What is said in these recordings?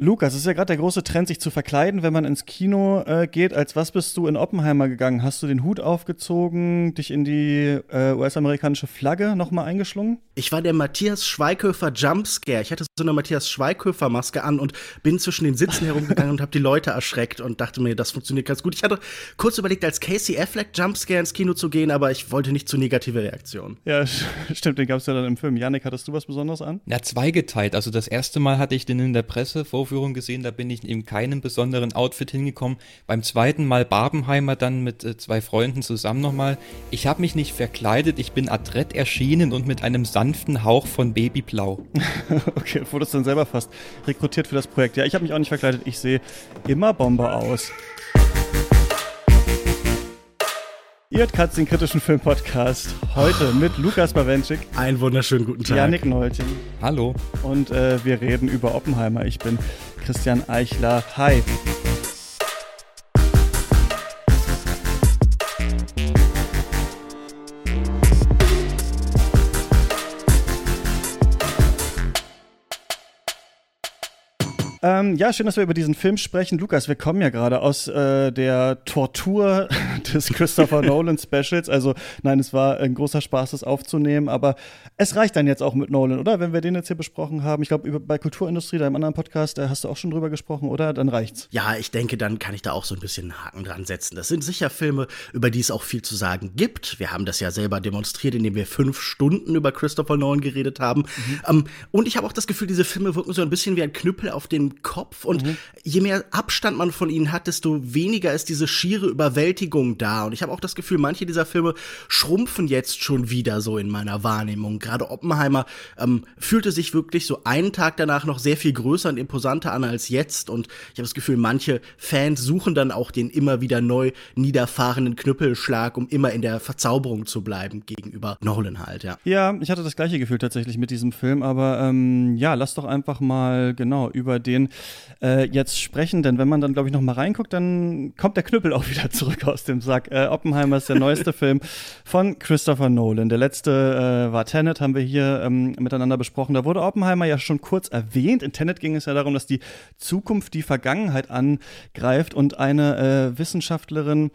Lukas, es ist ja gerade der große Trend, sich zu verkleiden, wenn man ins Kino äh, geht. Als was bist du in Oppenheimer gegangen? Hast du den Hut aufgezogen, dich in die äh, US-amerikanische Flagge nochmal eingeschlungen? Ich war der Matthias Schweighöfer Jumpscare. Ich hatte so eine Matthias Schweighöfer-Maske an und bin zwischen den Sitzen herumgegangen und habe die Leute erschreckt und dachte mir, das funktioniert ganz gut. Ich hatte kurz überlegt, als Casey Affleck Jumpscare ins Kino zu gehen, aber ich wollte nicht zu negative Reaktionen. Ja, stimmt, den gab es ja dann im Film. Janik, hattest du was Besonderes an? Ja, zweigeteilt. Also das erste Mal hatte ich den in der Presse vor Vorführung gesehen, da bin ich in keinem besonderen Outfit hingekommen. Beim zweiten Mal Barbenheimer dann mit äh, zwei Freunden zusammen nochmal. Ich habe mich nicht verkleidet, ich bin adrett erschienen und mit einem sanften Hauch von Babyblau. okay, wurdest dann selber fast rekrutiert für das Projekt. Ja, ich habe mich auch nicht verkleidet, ich sehe immer Bombe aus. Ihr hört Katz, den kritischen Film-Podcast. Heute mit Lukas Bawenschik. Einen wunderschönen guten Tag. Janik Nolting. Hallo. Und äh, wir reden über Oppenheimer. Ich bin Christian Eichler. Hi. Ähm, ja, schön, dass wir über diesen Film sprechen. Lukas, wir kommen ja gerade aus äh, der Tortur des Christopher Nolan Specials. Also nein, es war ein großer Spaß, das aufzunehmen, aber es reicht dann jetzt auch mit Nolan, oder? Wenn wir den jetzt hier besprochen haben. Ich glaube, bei Kulturindustrie, deinem anderen Podcast, da hast du auch schon drüber gesprochen, oder? Dann reicht's. Ja, ich denke, dann kann ich da auch so ein bisschen einen Haken dran setzen. Das sind sicher Filme, über die es auch viel zu sagen gibt. Wir haben das ja selber demonstriert, indem wir fünf Stunden über Christopher Nolan geredet haben. Mhm. Ähm, und ich habe auch das Gefühl, diese Filme wirken so ein bisschen wie ein Knüppel auf den Kopf. Und mhm. je mehr Abstand man von ihnen hat, desto weniger ist diese schiere Überwältigung da. Und ich habe auch das Gefühl, manche dieser Filme schrumpfen jetzt schon wieder so in meiner Wahrnehmung. Gerade Oppenheimer ähm, fühlte sich wirklich so einen Tag danach noch sehr viel größer und imposanter an als jetzt. Und ich habe das Gefühl, manche Fans suchen dann auch den immer wieder neu niederfahrenden Knüppelschlag, um immer in der Verzauberung zu bleiben gegenüber Nolan halt, ja. Ja, ich hatte das gleiche Gefühl tatsächlich mit diesem Film, aber ähm, ja, lass doch einfach mal genau über den den äh, jetzt sprechen, denn wenn man dann, glaube ich, noch mal reinguckt, dann kommt der Knüppel auch wieder zurück aus dem Sack. Äh, Oppenheimer ist der neueste Film von Christopher Nolan. Der letzte äh, war Tenet, haben wir hier ähm, miteinander besprochen. Da wurde Oppenheimer ja schon kurz erwähnt. In Tenet ging es ja darum, dass die Zukunft die Vergangenheit angreift und eine äh, Wissenschaftlerin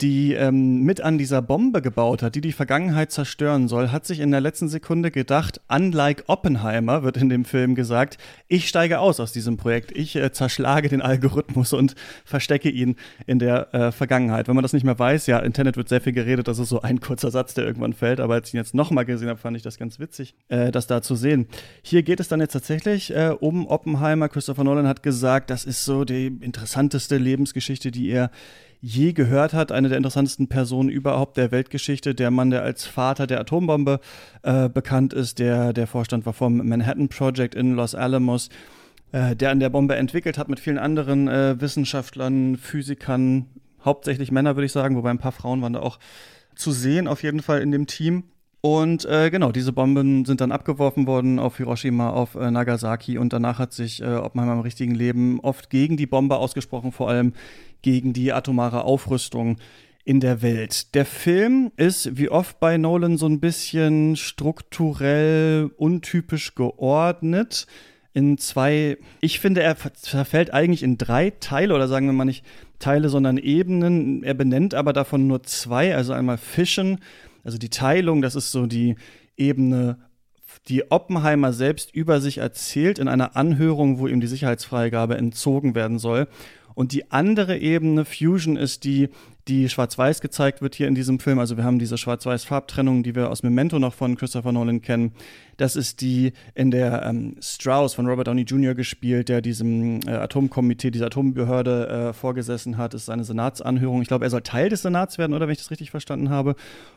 die ähm, mit an dieser Bombe gebaut hat, die die Vergangenheit zerstören soll, hat sich in der letzten Sekunde gedacht, unlike Oppenheimer, wird in dem Film gesagt, ich steige aus aus diesem Projekt, ich äh, zerschlage den Algorithmus und verstecke ihn in der äh, Vergangenheit. Wenn man das nicht mehr weiß, ja, Internet wird sehr viel geredet, das ist so ein kurzer Satz, der irgendwann fällt, aber als ich ihn jetzt nochmal gesehen habe, fand ich das ganz witzig, äh, das da zu sehen. Hier geht es dann jetzt tatsächlich äh, um Oppenheimer. Christopher Nolan hat gesagt, das ist so die interessanteste Lebensgeschichte, die er je gehört hat, eine der interessantesten Personen überhaupt der Weltgeschichte, der Mann, der als Vater der Atombombe äh, bekannt ist, der der Vorstand war vom Manhattan Project in Los Alamos, äh, der an der Bombe entwickelt hat mit vielen anderen äh, Wissenschaftlern, Physikern, hauptsächlich Männer würde ich sagen, wobei ein paar Frauen waren da auch zu sehen, auf jeden Fall in dem Team. Und äh, genau, diese Bomben sind dann abgeworfen worden auf Hiroshima, auf äh, Nagasaki und danach hat sich äh, Oppenheimer im richtigen Leben oft gegen die Bombe ausgesprochen, vor allem gegen die atomare Aufrüstung in der Welt. Der Film ist wie oft bei Nolan so ein bisschen strukturell untypisch geordnet in zwei, ich finde, er verfällt eigentlich in drei Teile oder sagen wir mal nicht Teile, sondern Ebenen. Er benennt aber davon nur zwei, also einmal Fischen also die Teilung, das ist so die Ebene, die Oppenheimer selbst über sich erzählt in einer Anhörung, wo ihm die Sicherheitsfreigabe entzogen werden soll. Und die andere Ebene, Fusion, ist die, die schwarz-weiß gezeigt wird hier in diesem Film. Also wir haben diese schwarz-weiß-Farbtrennung, die wir aus Memento noch von Christopher Nolan kennen. Das ist die in der ähm, Strauss von Robert Downey Jr. gespielt, der diesem äh, Atomkomitee, dieser Atombehörde äh, vorgesessen hat. Das ist eine Senatsanhörung. Ich glaube, er soll Teil des Senats werden, oder wenn ich das richtig verstanden habe.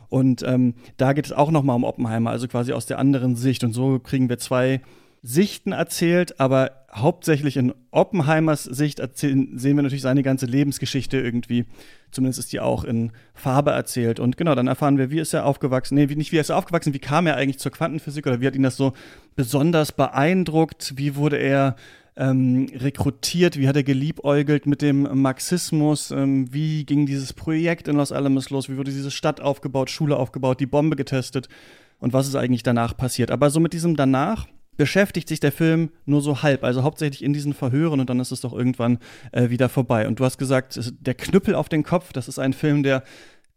Und ähm, da geht es auch nochmal um Oppenheimer, also quasi aus der anderen Sicht. Und so kriegen wir zwei Sichten erzählt, aber hauptsächlich in Oppenheimers Sicht erzählen, sehen wir natürlich seine ganze Lebensgeschichte irgendwie. Zumindest ist die auch in Farbe erzählt. Und genau, dann erfahren wir, wie ist er aufgewachsen, nee, nicht wie ist er aufgewachsen, wie kam er eigentlich zur Quantenphysik? Oder wie hat ihn das so besonders beeindruckt, wie wurde er ähm, rekrutiert, wie hat er geliebäugelt mit dem Marxismus, ähm, wie ging dieses Projekt in Los Alamos los, wie wurde diese Stadt aufgebaut, Schule aufgebaut, die Bombe getestet? Und was ist eigentlich danach passiert. Aber so mit diesem danach beschäftigt sich der Film nur so halb, also hauptsächlich in diesen Verhören und dann ist es doch irgendwann äh, wieder vorbei. Und du hast gesagt, der Knüppel auf den Kopf, das ist ein Film, der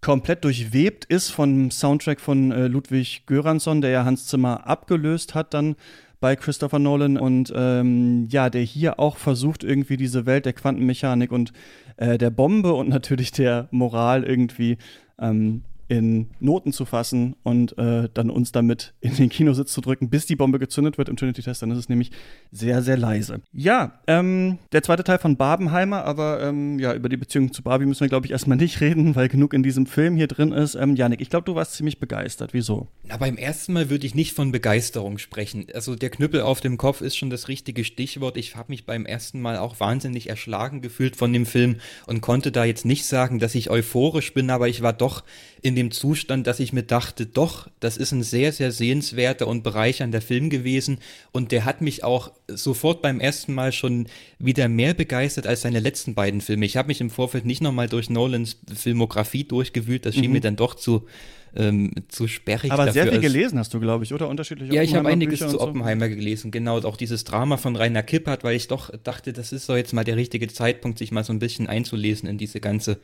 komplett durchwebt ist vom Soundtrack von äh, Ludwig Göransson, der ja Hans Zimmer abgelöst hat dann bei Christopher Nolan und ähm, ja, der hier auch versucht irgendwie diese Welt der Quantenmechanik und äh, der Bombe und natürlich der Moral irgendwie ähm, in Noten zu fassen und äh, dann uns damit in den Kinositz zu drücken, bis die Bombe gezündet wird im Trinity-Test. Dann ist es nämlich sehr, sehr leise. Ja, ähm, der zweite Teil von Barbenheimer, aber ähm, ja, über die Beziehung zu Barbie müssen wir, glaube ich, erstmal nicht reden, weil genug in diesem Film hier drin ist. Ähm, Janik, ich glaube, du warst ziemlich begeistert. Wieso? Na, beim ersten Mal würde ich nicht von Begeisterung sprechen. Also der Knüppel auf dem Kopf ist schon das richtige Stichwort. Ich habe mich beim ersten Mal auch wahnsinnig erschlagen gefühlt von dem Film und konnte da jetzt nicht sagen, dass ich euphorisch bin, aber ich war doch in dem Zustand, dass ich mir dachte, doch, das ist ein sehr, sehr sehenswerter und bereichernder Film gewesen und der hat mich auch sofort beim ersten Mal schon wieder mehr begeistert als seine letzten beiden Filme. Ich habe mich im Vorfeld nicht nochmal durch Nolans Filmografie durchgewühlt, das schien mhm. mir dann doch zu ähm, zu sperrig. Aber sehr viel gelesen hast du, glaube ich, oder? Unterschiedliche Ja, ich habe einiges zu Oppenheimer so. gelesen, genau. Auch dieses Drama von Rainer Kippert, weil ich doch dachte, das ist so jetzt mal der richtige Zeitpunkt, sich mal so ein bisschen einzulesen in diese ganze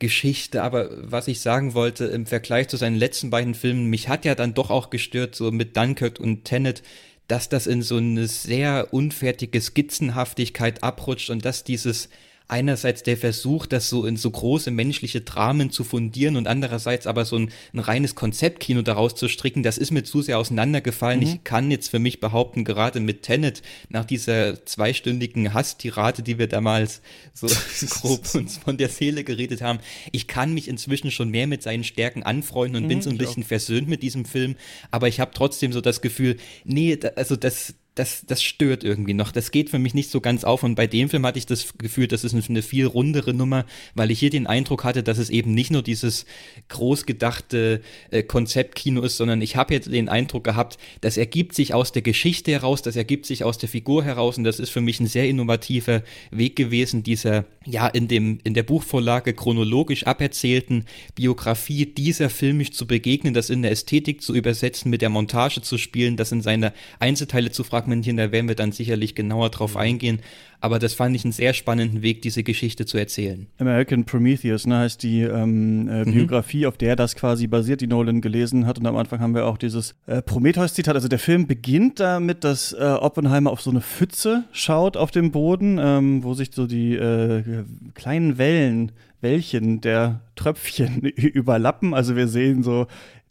Geschichte, aber was ich sagen wollte, im Vergleich zu seinen letzten beiden Filmen, mich hat ja dann doch auch gestört, so mit Dunkirk und Tenet, dass das in so eine sehr unfertige Skizzenhaftigkeit abrutscht und dass dieses einerseits der Versuch, das so in so große menschliche Dramen zu fundieren und andererseits aber so ein, ein reines Konzeptkino daraus zu stricken, das ist mir zu sehr auseinandergefallen. Mhm. Ich kann jetzt für mich behaupten, gerade mit Tenet, nach dieser zweistündigen Hasstirade, die wir damals so grob uns von der Seele geredet haben, ich kann mich inzwischen schon mehr mit seinen Stärken anfreunden und mhm, bin so ein bisschen versöhnt mit diesem Film, aber ich habe trotzdem so das Gefühl, nee, also das, das, das stört irgendwie noch. Das geht für mich nicht so ganz auf. Und bei dem Film hatte ich das Gefühl, das ist eine viel rundere Nummer, weil ich hier den Eindruck hatte, dass es eben nicht nur dieses großgedachte äh, Konzeptkino ist, sondern ich habe jetzt den Eindruck gehabt, das ergibt sich aus der Geschichte heraus, das ergibt sich aus der Figur heraus. Und das ist für mich ein sehr innovativer Weg gewesen, dieser, ja, in dem, in der Buchvorlage chronologisch aberzählten Biografie dieser filmisch zu begegnen, das in der Ästhetik zu übersetzen, mit der Montage zu spielen, das in seine Einzelteile zu fragen Fragmentchen, da werden wir dann sicherlich genauer drauf mhm. eingehen. Aber das fand ich einen sehr spannenden Weg, diese Geschichte zu erzählen. American Prometheus, ne, heißt die ähm, äh, mhm. Biografie, auf der das quasi basiert, die Nolan gelesen hat. Und am Anfang haben wir auch dieses äh, Prometheus-Zitat. Also der Film beginnt damit, dass äh, Oppenheimer auf so eine Pfütze schaut auf dem Boden, ähm, wo sich so die äh, kleinen Wellen Wellchen der Tröpfchen überlappen. Also wir sehen so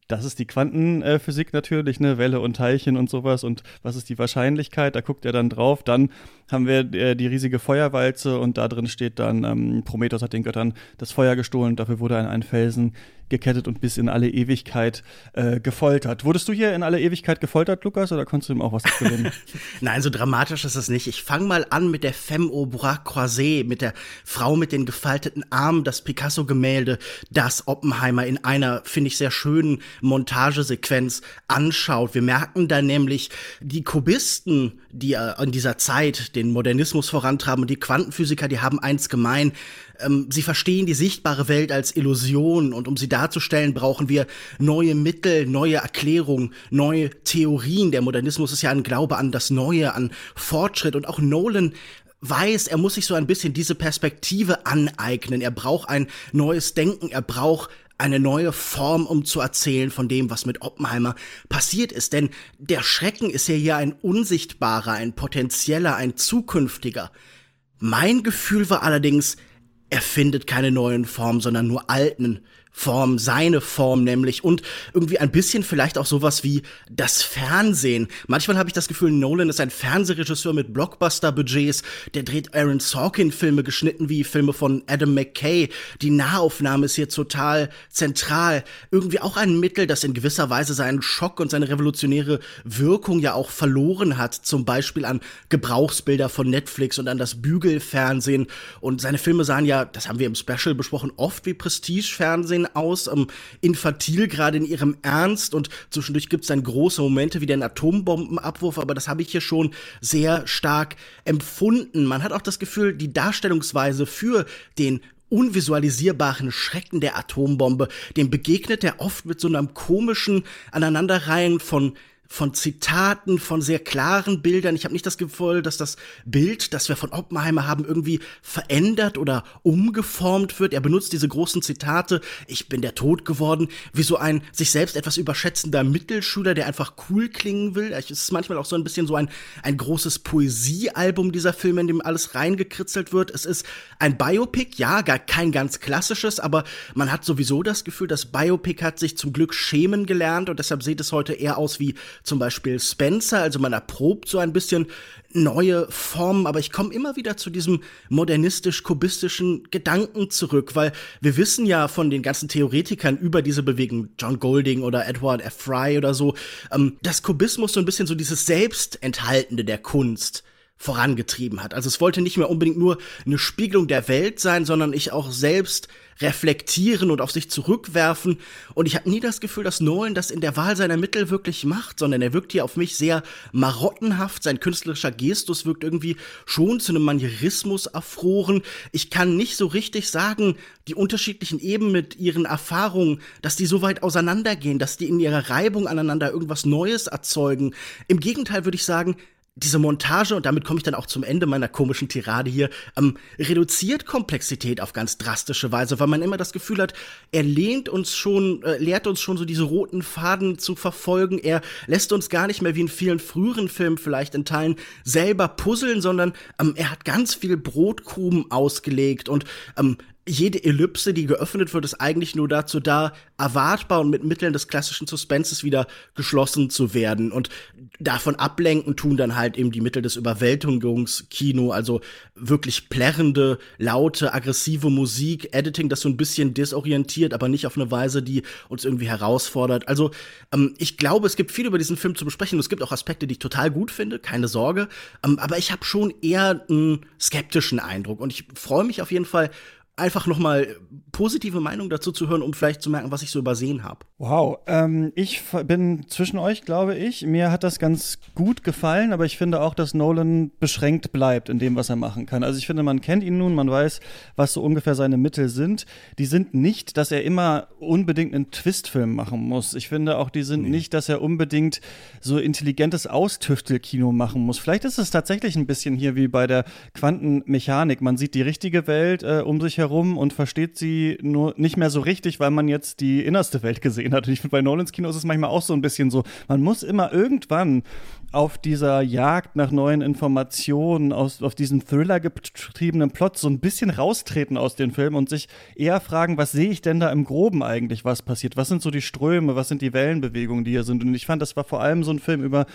das ist die Quantenphysik natürlich, ne, Welle und Teilchen und sowas und was ist die Wahrscheinlichkeit, da guckt er dann drauf. Dann haben wir äh, die riesige Feuerwalze und da drin steht dann, ähm, Prometheus hat den Göttern das Feuer gestohlen, dafür wurde er an einen Felsen gekettet und bis in alle Ewigkeit äh, gefoltert. Wurdest du hier in alle Ewigkeit gefoltert, Lukas, oder konntest du ihm auch was gewinnen? Nein, so dramatisch ist es nicht. Ich fange mal an mit der Femme au bras croisé, mit der Frau mit den gefalteten Armen, das Picasso-Gemälde, das Oppenheimer in einer, finde ich, sehr schönen Montagesequenz anschaut. Wir merken da nämlich die Kubisten, die äh, in dieser Zeit den Modernismus vorantreiben und die Quantenphysiker, die haben eins gemein. Ähm, sie verstehen die sichtbare Welt als Illusion und um sie darzustellen, brauchen wir neue Mittel, neue Erklärungen, neue Theorien. Der Modernismus ist ja ein Glaube an das Neue, an Fortschritt und auch Nolan weiß, er muss sich so ein bisschen diese Perspektive aneignen. Er braucht ein neues Denken, er braucht eine neue Form, um zu erzählen von dem, was mit Oppenheimer passiert ist. Denn der Schrecken ist ja hier ein unsichtbarer, ein potenzieller, ein zukünftiger. Mein Gefühl war allerdings, er findet keine neuen Formen, sondern nur alten Form, seine Form nämlich und irgendwie ein bisschen vielleicht auch sowas wie das Fernsehen. Manchmal habe ich das Gefühl, Nolan ist ein Fernsehregisseur mit Blockbuster-Budgets, der dreht Aaron Sorkin-Filme geschnitten wie Filme von Adam McKay. Die Nahaufnahme ist hier total zentral. Irgendwie auch ein Mittel, das in gewisser Weise seinen Schock und seine revolutionäre Wirkung ja auch verloren hat, zum Beispiel an Gebrauchsbilder von Netflix und an das Bügelfernsehen. Und seine Filme sahen ja, das haben wir im Special besprochen, oft wie Prestige-Fernsehen sehen aus, ähm, infantil gerade in ihrem Ernst und zwischendurch gibt es dann große Momente wie den Atombombenabwurf, aber das habe ich hier schon sehr stark empfunden. Man hat auch das Gefühl, die Darstellungsweise für den unvisualisierbaren Schrecken der Atombombe, dem begegnet er oft mit so einem komischen Aneinanderreihen von von Zitaten, von sehr klaren Bildern. Ich habe nicht das Gefühl, dass das Bild, das wir von Oppenheimer haben, irgendwie verändert oder umgeformt wird. Er benutzt diese großen Zitate, ich bin der Tod geworden, wie so ein sich selbst etwas überschätzender Mittelschüler, der einfach cool klingen will. Es ist manchmal auch so ein bisschen so ein, ein großes Poesiealbum dieser Film, in dem alles reingekritzelt wird. Es ist ein Biopic, ja, gar kein ganz klassisches, aber man hat sowieso das Gefühl, das Biopic hat sich zum Glück schämen gelernt und deshalb sieht es heute eher aus wie zum Beispiel Spencer, also man erprobt so ein bisschen neue Formen, aber ich komme immer wieder zu diesem modernistisch-kubistischen Gedanken zurück, weil wir wissen ja von den ganzen Theoretikern über diese Bewegung, John Golding oder Edward F. Fry oder so, ähm, dass Kubismus so ein bisschen so dieses Selbstenthaltende der Kunst vorangetrieben hat. Also es wollte nicht mehr unbedingt nur eine Spiegelung der Welt sein, sondern ich auch selbst reflektieren und auf sich zurückwerfen. Und ich habe nie das Gefühl, dass Nolan das in der Wahl seiner Mittel wirklich macht, sondern er wirkt hier auf mich sehr marottenhaft. Sein künstlerischer Gestus wirkt irgendwie schon zu einem Manierismus erfroren. Ich kann nicht so richtig sagen, die unterschiedlichen Ebenen mit ihren Erfahrungen, dass die so weit auseinandergehen, dass die in ihrer Reibung aneinander irgendwas Neues erzeugen. Im Gegenteil würde ich sagen, diese Montage, und damit komme ich dann auch zum Ende meiner komischen Tirade hier, ähm, reduziert Komplexität auf ganz drastische Weise, weil man immer das Gefühl hat, er lehnt uns schon, äh, lehrt uns schon so diese roten Faden zu verfolgen. Er lässt uns gar nicht mehr wie in vielen früheren Filmen vielleicht in Teilen selber puzzeln, sondern ähm, er hat ganz viel Brotkrumen ausgelegt und ähm, jede Ellipse, die geöffnet wird, ist eigentlich nur dazu da, erwartbar und mit Mitteln des klassischen Suspenses wieder geschlossen zu werden. Und davon ablenken tun dann halt eben die Mittel des Überwältigungskino, also wirklich plärrende, laute, aggressive Musik, Editing, das so ein bisschen desorientiert, aber nicht auf eine Weise, die uns irgendwie herausfordert. Also ähm, ich glaube, es gibt viel über diesen Film zu besprechen. Und es gibt auch Aspekte, die ich total gut finde, keine Sorge. Ähm, aber ich habe schon eher einen skeptischen Eindruck. Und ich freue mich auf jeden Fall einfach noch mal positive Meinung dazu zu hören, um vielleicht zu merken, was ich so übersehen habe. Wow, ähm, ich bin zwischen euch, glaube ich. Mir hat das ganz gut gefallen, aber ich finde auch, dass Nolan beschränkt bleibt in dem, was er machen kann. Also ich finde, man kennt ihn nun, man weiß, was so ungefähr seine Mittel sind. Die sind nicht, dass er immer unbedingt einen Twistfilm machen muss. Ich finde auch, die sind nee. nicht, dass er unbedingt so intelligentes Austüftelkino machen muss. Vielleicht ist es tatsächlich ein bisschen hier wie bei der Quantenmechanik. Man sieht die richtige Welt äh, um sich herum herum und versteht sie nur nicht mehr so richtig, weil man jetzt die innerste Welt gesehen hat. Und ich finde, bei Nolans Kino ist es manchmal auch so ein bisschen so, man muss immer irgendwann auf dieser Jagd nach neuen Informationen, aus, auf diesen Thriller-getriebenen Plot so ein bisschen raustreten aus den Filmen und sich eher fragen, was sehe ich denn da im Groben eigentlich, was passiert? Was sind so die Ströme, was sind die Wellenbewegungen, die hier sind? Und ich fand, das war vor allem so ein Film über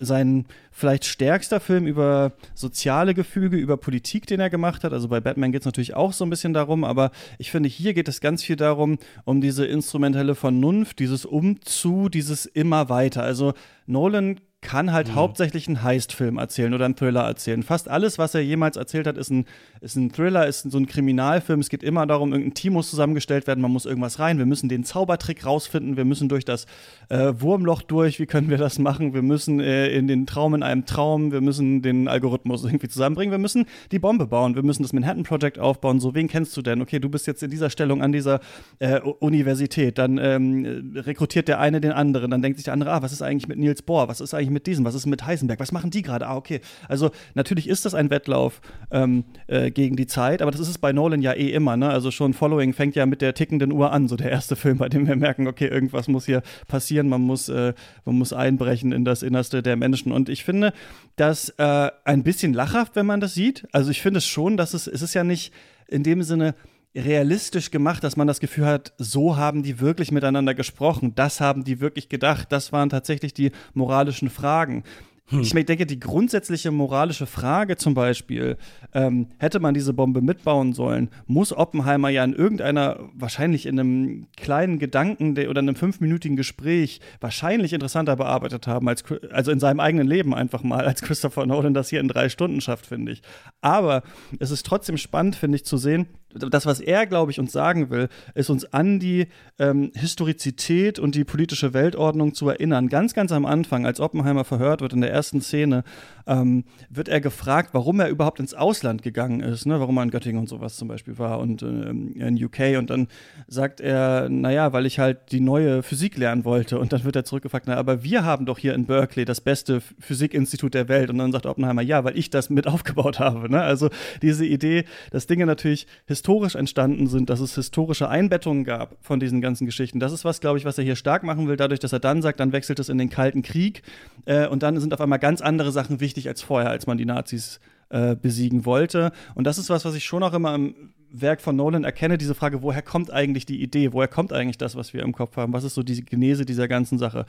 sein vielleicht stärkster Film über soziale Gefüge, über Politik, den er gemacht hat. Also bei Batman geht es natürlich auch so ein bisschen darum, aber ich finde, hier geht es ganz viel darum, um diese instrumentelle Vernunft, dieses Umzu, dieses immer weiter. Also Nolan kann halt mhm. hauptsächlich einen Heist-Film erzählen oder einen Thriller erzählen. Fast alles, was er jemals erzählt hat, ist ein, ist ein Thriller, ist so ein Kriminalfilm. Es geht immer darum, irgendein Team muss zusammengestellt werden, man muss irgendwas rein. Wir müssen den Zaubertrick rausfinden, wir müssen durch das äh, Wurmloch durch. Wie können wir das machen? Wir müssen äh, in den Traum in einem Traum, wir müssen den Algorithmus irgendwie zusammenbringen, wir müssen die Bombe bauen, wir müssen das Manhattan Project aufbauen. So, wen kennst du denn? Okay, du bist jetzt in dieser Stellung an dieser äh, Universität. Dann ähm, rekrutiert der eine den anderen, dann denkt sich der andere, ah, was ist eigentlich mit Nils Bohr? Was ist eigentlich eigentlich mit diesem? Was ist mit Heisenberg? Was machen die gerade? Ah, okay. Also natürlich ist das ein Wettlauf ähm, äh, gegen die Zeit, aber das ist es bei Nolan ja eh immer. Ne? Also schon Following fängt ja mit der tickenden Uhr an, so der erste Film, bei dem wir merken, okay, irgendwas muss hier passieren, man muss, äh, man muss einbrechen in das Innerste der Menschen. Und ich finde das äh, ein bisschen lachhaft, wenn man das sieht. Also ich finde es schon, dass es, es ist ja nicht in dem Sinne realistisch gemacht, dass man das Gefühl hat, so haben die wirklich miteinander gesprochen, das haben die wirklich gedacht, das waren tatsächlich die moralischen Fragen. Hm. Ich denke, die grundsätzliche moralische Frage zum Beispiel, ähm, hätte man diese Bombe mitbauen sollen, muss Oppenheimer ja in irgendeiner, wahrscheinlich in einem kleinen Gedanken oder einem fünfminütigen Gespräch wahrscheinlich interessanter bearbeitet haben, als, also in seinem eigenen Leben einfach mal, als Christopher Nolan das hier in drei Stunden schafft, finde ich. Aber es ist trotzdem spannend, finde ich, zu sehen, das, was er, glaube ich, uns sagen will, ist uns an die ähm, Historizität und die politische Weltordnung zu erinnern. Ganz, ganz am Anfang, als Oppenheimer verhört wird in der ersten Szene, ähm, wird er gefragt, warum er überhaupt ins Ausland gegangen ist, ne? warum er in Göttingen und sowas zum Beispiel war und äh, in UK. Und dann sagt er, naja, weil ich halt die neue Physik lernen wollte. Und dann wird er zurückgefragt, na, aber wir haben doch hier in Berkeley das beste Physikinstitut der Welt. Und dann sagt Oppenheimer, ja, weil ich das mit aufgebaut habe. Ne? Also diese Idee, dass Dinge natürlich historisch entstanden sind, dass es historische Einbettungen gab von diesen ganzen Geschichten. Das ist was, glaube ich, was er hier stark machen will, dadurch, dass er dann sagt, dann wechselt es in den Kalten Krieg. Äh, und dann sind auf einmal ganz andere Sachen wichtig als vorher, als man die Nazis äh, besiegen wollte. Und das ist was, was ich schon auch immer im Werk von Nolan erkenne, diese Frage, woher kommt eigentlich die Idee, woher kommt eigentlich das, was wir im Kopf haben, was ist so die Genese dieser ganzen Sache.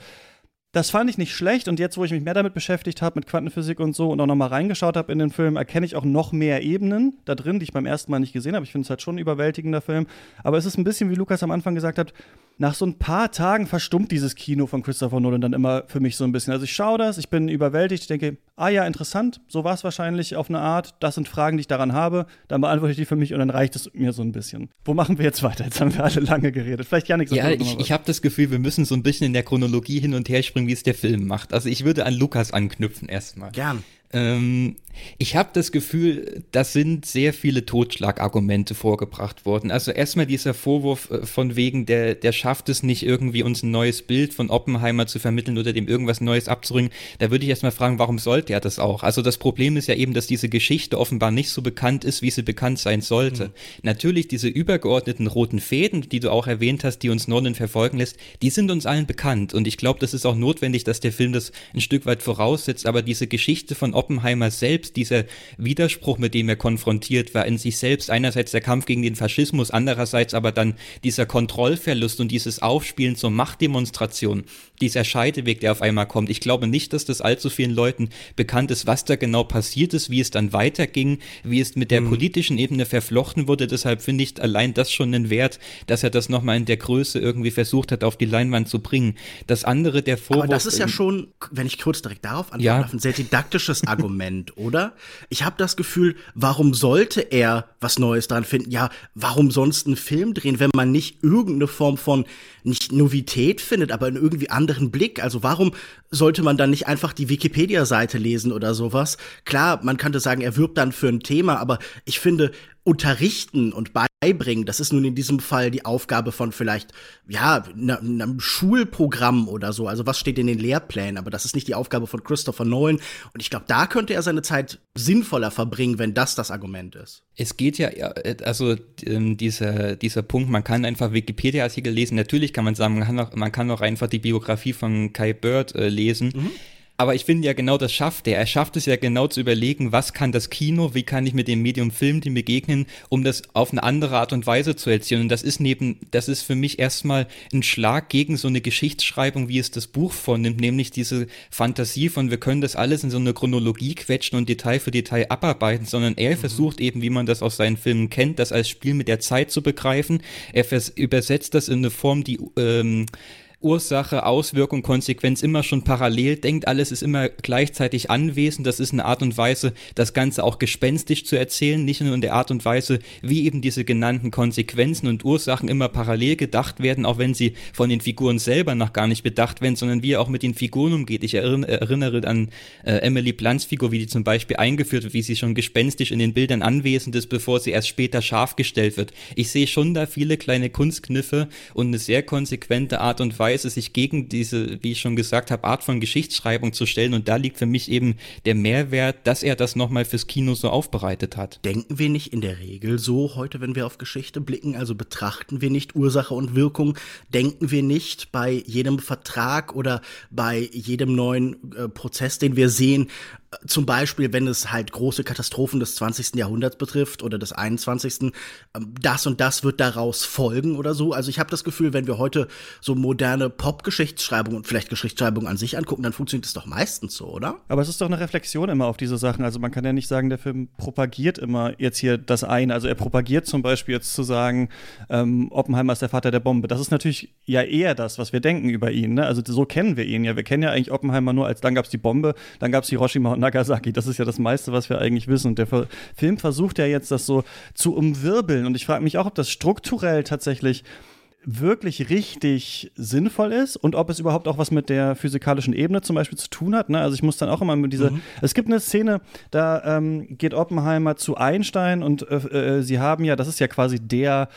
Das fand ich nicht schlecht und jetzt, wo ich mich mehr damit beschäftigt habe, mit Quantenphysik und so und auch nochmal reingeschaut habe in den Film, erkenne ich auch noch mehr Ebenen da drin, die ich beim ersten Mal nicht gesehen habe. Ich finde es halt schon ein überwältigender Film. Aber es ist ein bisschen, wie Lukas am Anfang gesagt hat, nach so ein paar Tagen verstummt dieses Kino von Christopher Nolan dann immer für mich so ein bisschen. Also ich schaue das, ich bin überwältigt, ich denke, ah ja, interessant, so war es wahrscheinlich auf eine Art. Das sind Fragen, die ich daran habe. Dann beantworte ich die für mich und dann reicht es mir so ein bisschen. Wo machen wir jetzt weiter? Jetzt haben wir alle lange geredet. Vielleicht Janik Ja, ich, ich habe das Gefühl, wir müssen so ein bisschen in der Chronologie hin und her springen, wie es der Film macht. Also ich würde an Lukas anknüpfen erstmal. Gern. Ähm, ich habe das Gefühl, das sind sehr viele Totschlagargumente vorgebracht worden. Also erstmal dieser Vorwurf äh, von wegen, der, der schafft es nicht irgendwie uns ein neues Bild von Oppenheimer zu vermitteln oder dem irgendwas Neues abzuringen. Da würde ich erstmal fragen, warum sollte er das auch? Also das Problem ist ja eben, dass diese Geschichte offenbar nicht so bekannt ist, wie sie bekannt sein sollte. Mhm. Natürlich diese übergeordneten roten Fäden, die du auch erwähnt hast, die uns Nolan verfolgen lässt, die sind uns allen bekannt. Und ich glaube, das ist auch notwendig, dass der Film das ein Stück weit voraussetzt. Aber diese Geschichte von Oppenheimer selbst, dieser Widerspruch, mit dem er konfrontiert war, in sich selbst einerseits der Kampf gegen den Faschismus, andererseits aber dann dieser Kontrollverlust und dieses Aufspielen zur Machtdemonstration, dieser Scheideweg, der auf einmal kommt. Ich glaube nicht, dass das allzu vielen Leuten bekannt ist, was da genau passiert ist, wie es dann weiterging, wie es mit der mhm. politischen Ebene verflochten wurde. Deshalb finde ich allein das schon einen Wert, dass er das nochmal in der Größe irgendwie versucht hat, auf die Leinwand zu bringen. Das andere, der Vorwurf. Aber das ist ja schon, wenn ich kurz direkt darauf antworte, ja. ein sehr didaktisches Argument, oder? Ich habe das Gefühl, warum sollte er was Neues dran finden? Ja, warum sonst einen Film drehen, wenn man nicht irgendeine Form von nicht Novität findet, aber einen irgendwie anderen Blick? Also warum sollte man dann nicht einfach die Wikipedia-Seite lesen oder sowas? Klar, man könnte sagen, er wirbt dann für ein Thema, aber ich finde, unterrichten und beibringen, das ist nun in diesem Fall die Aufgabe von vielleicht, ja, einem ne Schulprogramm oder so. Also was steht in den Lehrplänen? Aber das ist nicht die Aufgabe von Christopher Nolan. Und ich glaube, da könnte er seine Zeit sinnvoller verbringen, wenn das das Argument ist. Es geht ja, also ähm, dieser, dieser Punkt, man kann einfach Wikipedia-Artikel lesen. Natürlich kann man sagen, man kann auch, man kann auch einfach die Biografie von Kai Bird äh, lesen. Mhm. Aber ich finde ja genau das schafft er. Er schafft es ja genau zu überlegen, was kann das Kino, wie kann ich mit dem Medium Film dem begegnen, um das auf eine andere Art und Weise zu erzählen. Und das ist neben, das ist für mich erstmal ein Schlag gegen so eine Geschichtsschreibung, wie es das Buch vornimmt, nämlich diese Fantasie von, wir können das alles in so eine Chronologie quetschen und Detail für Detail abarbeiten, sondern er mhm. versucht eben, wie man das aus seinen Filmen kennt, das als Spiel mit der Zeit zu begreifen. Er übersetzt das in eine Form, die ähm, Ursache, Auswirkung, Konsequenz immer schon parallel denkt, alles ist immer gleichzeitig anwesend. Das ist eine Art und Weise, das Ganze auch gespenstisch zu erzählen, nicht nur in der Art und Weise, wie eben diese genannten Konsequenzen und Ursachen immer parallel gedacht werden, auch wenn sie von den Figuren selber noch gar nicht bedacht werden, sondern wie er auch mit den Figuren umgeht. Ich erinnere, erinnere an äh, Emily Blunts Figur, wie die zum Beispiel eingeführt wird, wie sie schon gespenstisch in den Bildern anwesend ist, bevor sie erst später scharf gestellt wird. Ich sehe schon da viele kleine Kunstkniffe und eine sehr konsequente Art und Weise, es, sich gegen diese, wie ich schon gesagt habe, Art von Geschichtsschreibung zu stellen. Und da liegt für mich eben der Mehrwert, dass er das nochmal fürs Kino so aufbereitet hat. Denken wir nicht in der Regel so heute, wenn wir auf Geschichte blicken? Also betrachten wir nicht Ursache und Wirkung? Denken wir nicht bei jedem Vertrag oder bei jedem neuen äh, Prozess, den wir sehen, zum Beispiel, wenn es halt große Katastrophen des 20. Jahrhunderts betrifft oder des 21. Ähm, das und das wird daraus folgen oder so. Also ich habe das Gefühl, wenn wir heute so moderne Pop-Geschichtsschreibung und vielleicht Geschichtsschreibung an sich angucken, dann funktioniert es doch meistens so, oder? Aber es ist doch eine Reflexion immer auf diese Sachen. Also man kann ja nicht sagen, der Film propagiert immer jetzt hier das eine. Also er propagiert zum Beispiel jetzt zu sagen, ähm, Oppenheimer ist der Vater der Bombe. Das ist natürlich ja eher das, was wir denken über ihn. Ne? Also so kennen wir ihn ja. Wir kennen ja eigentlich Oppenheimer nur als dann gab es die Bombe, dann gab es Hiroshima und Nagasaki. Das ist ja das meiste, was wir eigentlich wissen. Und der Film versucht ja jetzt, das so zu umwirbeln. Und ich frage mich auch, ob das strukturell tatsächlich wirklich richtig sinnvoll ist und ob es überhaupt auch was mit der physikalischen Ebene zum Beispiel zu tun hat. Ne? Also ich muss dann auch immer mit dieser. Mhm. Es gibt eine Szene, da ähm, geht Oppenheimer zu Einstein und äh, äh, sie haben ja, das ist ja quasi der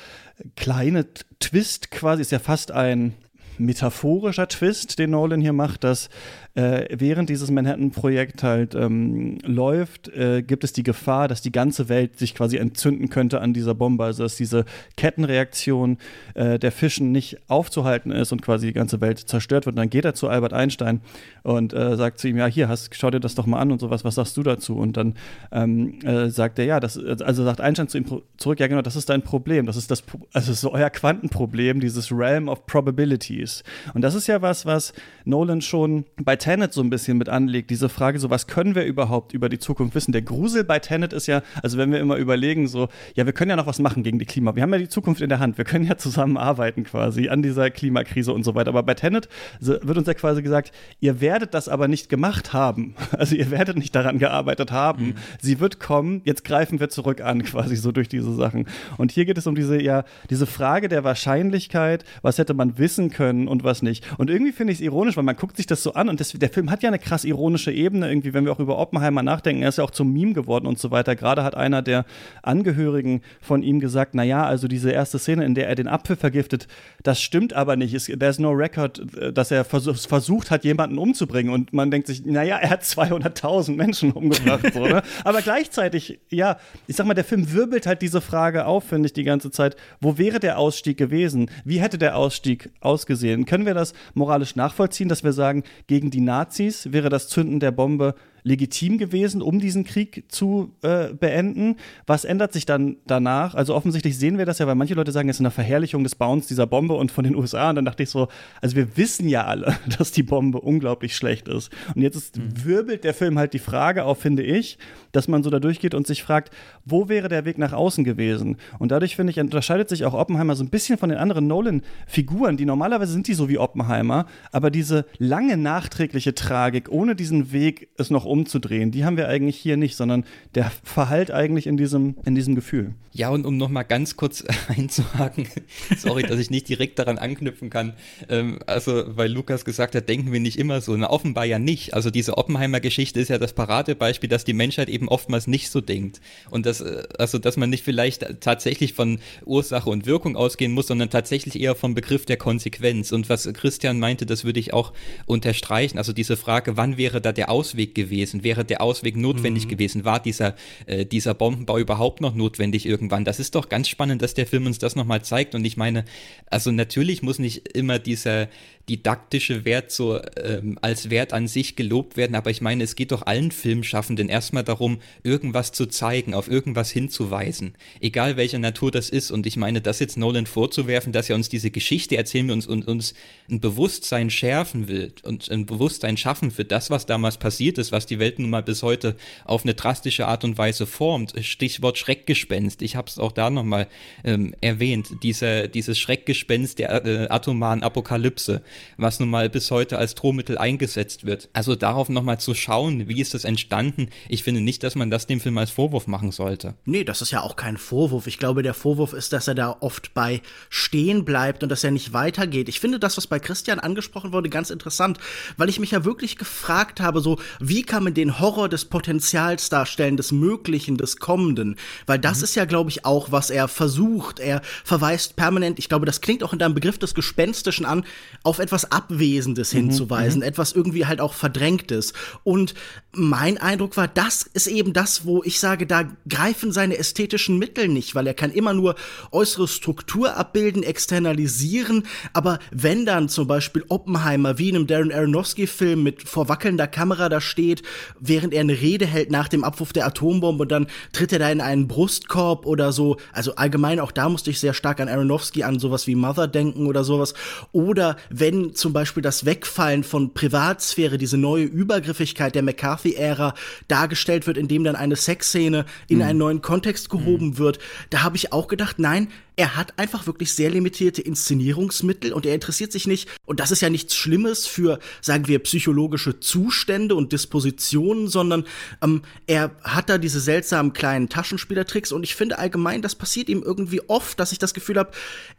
kleine Twist, quasi ist ja fast ein metaphorischer Twist, den Nolan hier macht, dass äh, während dieses Manhattan-Projekt halt ähm, läuft, äh, gibt es die Gefahr, dass die ganze Welt sich quasi entzünden könnte an dieser Bombe. Also dass diese Kettenreaktion äh, der Fischen nicht aufzuhalten ist und quasi die ganze Welt zerstört wird. Und dann geht er zu Albert Einstein und äh, sagt zu ihm, ja, hier, hast, schau dir das doch mal an und sowas, was sagst du dazu? Und dann ähm, äh, sagt er, ja, das, also sagt Einstein zu ihm zurück, ja genau, das ist dein Problem. Das ist das, also ist so euer Quantenproblem, dieses Realm of Probabilities. Und das ist ja was, was Nolan schon bei Tenet so ein bisschen mit anlegt, diese Frage, so was können wir überhaupt über die Zukunft wissen? Der Grusel bei Tenet ist ja, also wenn wir immer überlegen, so, ja, wir können ja noch was machen gegen die Klima. Wir haben ja die Zukunft in der Hand. Wir können ja zusammenarbeiten quasi an dieser Klimakrise und so weiter. Aber bei Tenet wird uns ja quasi gesagt, ihr werdet das aber nicht gemacht haben. Also ihr werdet nicht daran gearbeitet haben. Mhm. Sie wird kommen, jetzt greifen wir zurück an, quasi so durch diese Sachen. Und hier geht es um diese, ja, diese Frage der Wahrscheinlichkeit, was hätte man wissen können und was nicht. Und irgendwie finde ich es ironisch, weil man guckt sich das so an und der Film hat ja eine krass ironische Ebene irgendwie, wenn wir auch über Oppenheimer nachdenken. Er ist ja auch zum Meme geworden und so weiter. Gerade hat einer der Angehörigen von ihm gesagt, naja, also diese erste Szene, in der er den Apfel vergiftet, das stimmt aber nicht. Es, there's no record, dass er vers versucht hat, jemanden umzubringen. Und man denkt sich, naja, er hat 200.000 Menschen umgebracht. so, ne? Aber gleichzeitig, ja, ich sag mal, der Film wirbelt halt diese Frage auf, finde ich, die ganze Zeit. Wo wäre der Ausstieg gewesen? Wie hätte der Ausstieg ausgesehen? Können wir das moralisch nachvollziehen, dass wir sagen, gegen die Nazis wäre das Zünden der Bombe legitim gewesen, um diesen Krieg zu äh, beenden. Was ändert sich dann danach? Also offensichtlich sehen wir das ja, weil manche Leute sagen, es ist eine Verherrlichung des Bauens dieser Bombe und von den USA. Und dann dachte ich so, also wir wissen ja alle, dass die Bombe unglaublich schlecht ist. Und jetzt ist, mhm. wirbelt der Film halt die Frage auf, finde ich, dass man so da durchgeht und sich fragt, wo wäre der Weg nach außen gewesen? Und dadurch, finde ich, unterscheidet sich auch Oppenheimer so ein bisschen von den anderen Nolan-Figuren, die normalerweise sind die so wie Oppenheimer, aber diese lange nachträgliche Tragik, ohne diesen Weg es noch umzudrehen, die haben wir eigentlich hier nicht, sondern der verhallt eigentlich in diesem, in diesem Gefühl. Ja, und um nochmal ganz kurz einzuhaken, sorry, dass ich nicht direkt daran anknüpfen kann, ähm, also weil Lukas gesagt hat, denken wir nicht immer so, na offenbar ja nicht. Also diese Oppenheimer-Geschichte ist ja das Paradebeispiel, dass die Menschheit eben oftmals nicht so denkt. Und das, äh, also dass man nicht vielleicht tatsächlich von Ursache und Wirkung ausgehen muss, sondern tatsächlich eher vom Begriff der Konsequenz. Und was Christian meinte, das würde ich auch unterstreichen. Also diese Frage, wann wäre da der Ausweg gewesen? Wäre der Ausweg notwendig mhm. gewesen? War dieser, äh, dieser Bombenbau überhaupt noch notwendig irgendwann. Das ist doch ganz spannend, dass der Film uns das nochmal zeigt. Und ich meine, also natürlich muss nicht immer dieser, didaktische Wert so ähm, als Wert an sich gelobt werden, aber ich meine, es geht doch allen Filmschaffenden erstmal darum, irgendwas zu zeigen, auf irgendwas hinzuweisen, egal welcher Natur das ist. Und ich meine, das jetzt Nolan vorzuwerfen, dass er uns diese Geschichte erzählen will und, und uns ein Bewusstsein schärfen will und ein Bewusstsein schaffen für das, was damals passiert ist, was die Welt nun mal bis heute auf eine drastische Art und Weise formt. Stichwort Schreckgespenst. Ich habe es auch da nochmal ähm, erwähnt. Diese, dieses Schreckgespenst der äh, atomaren Apokalypse was nun mal bis heute als Drohmittel eingesetzt wird. Also darauf nochmal zu schauen, wie ist das entstanden, ich finde nicht, dass man das dem Film als Vorwurf machen sollte. Nee, das ist ja auch kein Vorwurf. Ich glaube, der Vorwurf ist, dass er da oft bei stehen bleibt und dass er nicht weitergeht. Ich finde das, was bei Christian angesprochen wurde, ganz interessant, weil ich mich ja wirklich gefragt habe, so, wie kann man den Horror des Potenzials darstellen, des Möglichen, des Kommenden? Weil das mhm. ist ja, glaube ich, auch, was er versucht. Er verweist permanent, ich glaube, das klingt auch in deinem Begriff des Gespenstischen an, auf etwas Abwesendes mhm, hinzuweisen, mhm. etwas irgendwie halt auch Verdrängtes. Und mein Eindruck war, das ist eben das, wo ich sage, da greifen seine ästhetischen Mittel nicht, weil er kann immer nur äußere Struktur abbilden, externalisieren, aber wenn dann zum Beispiel Oppenheimer wie in einem Darren Aronofsky-Film mit vor wackelnder Kamera da steht, während er eine Rede hält nach dem Abwurf der Atombombe und dann tritt er da in einen Brustkorb oder so, also allgemein auch da musste ich sehr stark an Aronofsky, an sowas wie Mother denken oder sowas, oder wenn zum Beispiel das Wegfallen von Privatsphäre, diese neue Übergriffigkeit der McCarthy-Ära dargestellt wird, indem dann eine Sexszene in mhm. einen neuen Kontext gehoben mhm. wird, da habe ich auch gedacht, nein, er hat einfach wirklich sehr limitierte Inszenierungsmittel und er interessiert sich nicht, und das ist ja nichts Schlimmes für, sagen wir, psychologische Zustände und Dispositionen Positionen, sondern ähm, er hat da diese seltsamen kleinen Taschenspielertricks und ich finde allgemein, das passiert ihm irgendwie oft, dass ich das Gefühl habe,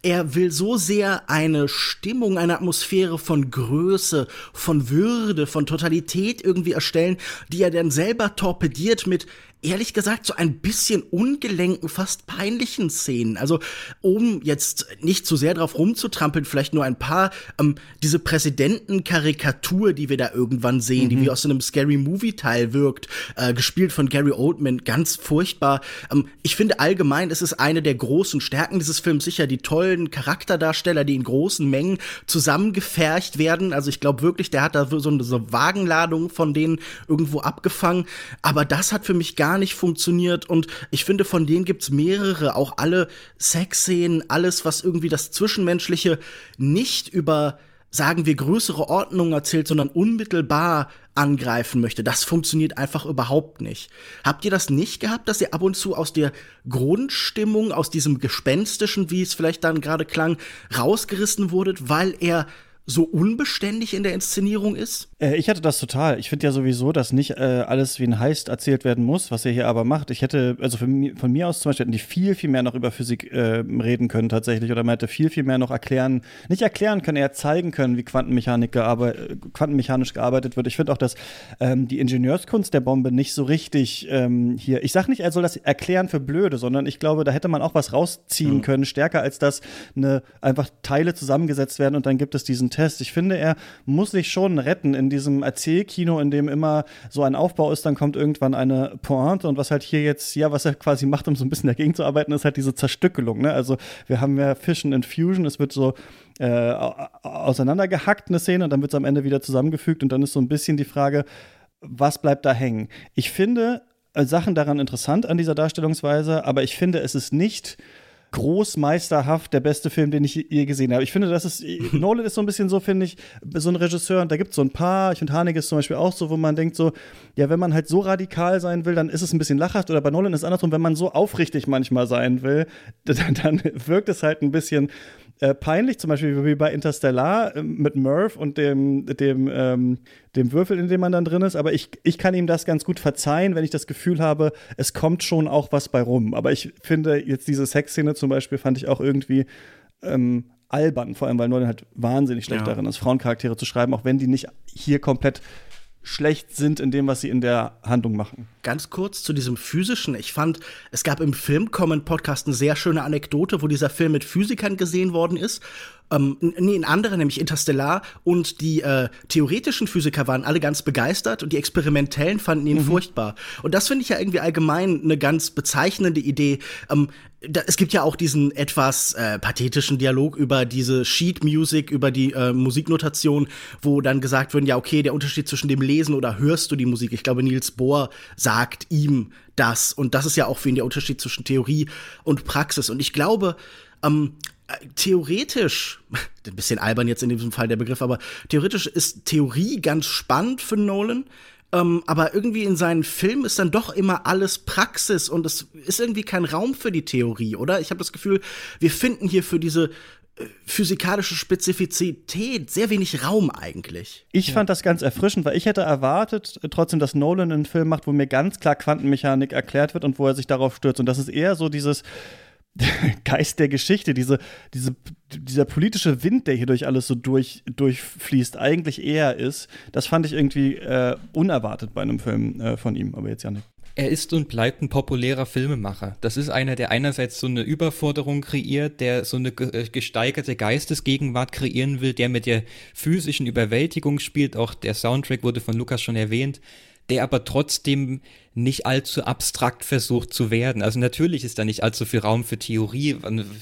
er will so sehr eine Stimmung, eine Atmosphäre von Größe, von Würde, von Totalität irgendwie erstellen, die er dann selber torpediert mit ehrlich gesagt so ein bisschen ungelenken, fast peinlichen Szenen. Also um jetzt nicht zu sehr drauf rumzutrampeln, vielleicht nur ein paar, ähm, diese Präsidentenkarikatur, die wir da irgendwann sehen, mhm. die wie aus einem Scary Movie-Teil wirkt, äh, gespielt von Gary Oldman, ganz furchtbar. Ähm, ich finde allgemein, es ist eine der großen Stärken dieses Films sicher die tollen Charakterdarsteller, die in großen Mengen zusammengefercht werden. Also ich glaube wirklich, der hat da so eine so Wagenladung von denen irgendwo abgefangen. Aber das hat für mich gar gar nicht funktioniert. Und ich finde, von denen gibt's mehrere, auch alle Sexszenen, alles, was irgendwie das Zwischenmenschliche nicht über sagen wir, größere Ordnung erzählt, sondern unmittelbar angreifen möchte. Das funktioniert einfach überhaupt nicht. Habt ihr das nicht gehabt, dass ihr ab und zu aus der Grundstimmung, aus diesem Gespenstischen, wie es vielleicht dann gerade klang, rausgerissen wurdet, weil er so unbeständig in der Inszenierung ist? Äh, ich hatte das total. Ich finde ja sowieso, dass nicht äh, alles wie ein Heist erzählt werden muss, was er hier aber macht. Ich hätte, also von, von mir aus zum Beispiel, hätten die viel, viel mehr noch über Physik äh, reden können tatsächlich. Oder man hätte viel, viel mehr noch erklären, nicht erklären können, eher zeigen können, wie Quantenmechanik gearbeitet, quantenmechanisch gearbeitet wird. Ich finde auch, dass ähm, die Ingenieurskunst der Bombe nicht so richtig ähm, hier, ich sage nicht, er soll das erklären für Blöde, sondern ich glaube, da hätte man auch was rausziehen mhm. können, stärker als dass eine, einfach Teile zusammengesetzt werden und dann gibt es diesen Test. Ich finde, er muss sich schon retten in diesem Erzählkino, in dem immer so ein Aufbau ist, dann kommt irgendwann eine Pointe und was halt hier jetzt, ja, was er quasi macht, um so ein bisschen dagegen zu arbeiten, ist halt diese Zerstückelung. Ne? Also wir haben ja Fission and Fusion, es wird so äh, auseinandergehackt, eine Szene, und dann wird es am Ende wieder zusammengefügt und dann ist so ein bisschen die Frage, was bleibt da hängen? Ich finde äh, Sachen daran interessant an dieser Darstellungsweise, aber ich finde, es ist nicht großmeisterhaft der beste Film, den ich je gesehen habe. Ich finde, das ist, Nolan ist so ein bisschen so, finde ich, so ein Regisseur, und da gibt es so ein paar, ich finde Haneke ist zum Beispiel auch so, wo man denkt so, ja, wenn man halt so radikal sein will, dann ist es ein bisschen lachhaft, oder bei Nolan ist es andersrum, wenn man so aufrichtig manchmal sein will, dann, dann wirkt es halt ein bisschen äh, peinlich, zum Beispiel wie bei Interstellar äh, mit Murph und dem, dem, ähm, dem Würfel, in dem man dann drin ist. Aber ich, ich kann ihm das ganz gut verzeihen, wenn ich das Gefühl habe, es kommt schon auch was bei rum. Aber ich finde jetzt diese Sexszene zum Beispiel fand ich auch irgendwie ähm, albern, vor allem weil Nolan halt wahnsinnig schlecht ja. darin ist, Frauencharaktere zu schreiben, auch wenn die nicht hier komplett schlecht sind in dem, was sie in der Handlung machen. Ganz kurz zu diesem physischen. Ich fand, es gab im Filmkommen-Podcast eine sehr schöne Anekdote, wo dieser Film mit Physikern gesehen worden ist ähm, nee, ein anderer, nämlich Interstellar. Und die äh, theoretischen Physiker waren alle ganz begeistert und die experimentellen fanden ihn mhm. furchtbar. Und das finde ich ja irgendwie allgemein eine ganz bezeichnende Idee. Ähm, da, es gibt ja auch diesen etwas äh, pathetischen Dialog über diese Sheet Music, über die äh, Musiknotation, wo dann gesagt wird, ja, okay, der Unterschied zwischen dem Lesen oder hörst du die Musik. Ich glaube, Niels Bohr sagt ihm das. Und das ist ja auch für ihn der Unterschied zwischen Theorie und Praxis. Und ich glaube, ähm, theoretisch, ein bisschen albern jetzt in diesem Fall der Begriff, aber theoretisch ist Theorie ganz spannend für Nolan. Ähm, aber irgendwie in seinen Filmen ist dann doch immer alles Praxis und es ist irgendwie kein Raum für die Theorie, oder? Ich habe das Gefühl, wir finden hier für diese äh, physikalische Spezifizität sehr wenig Raum eigentlich. Ich ja. fand das ganz erfrischend, weil ich hätte erwartet, äh, trotzdem, dass Nolan einen Film macht, wo mir ganz klar Quantenmechanik erklärt wird und wo er sich darauf stürzt. Und das ist eher so dieses Geist der Geschichte, diese, diese, dieser politische Wind, der hier durch alles so durch, durchfließt, eigentlich eher ist, das fand ich irgendwie äh, unerwartet bei einem Film äh, von ihm, aber jetzt ja nicht. Er ist und bleibt ein populärer Filmemacher. Das ist einer, der einerseits so eine Überforderung kreiert, der so eine äh, gesteigerte Geistesgegenwart kreieren will, der mit der physischen Überwältigung spielt. Auch der Soundtrack wurde von Lukas schon erwähnt der aber trotzdem nicht allzu abstrakt versucht zu werden. Also natürlich ist da nicht allzu viel Raum für Theorie,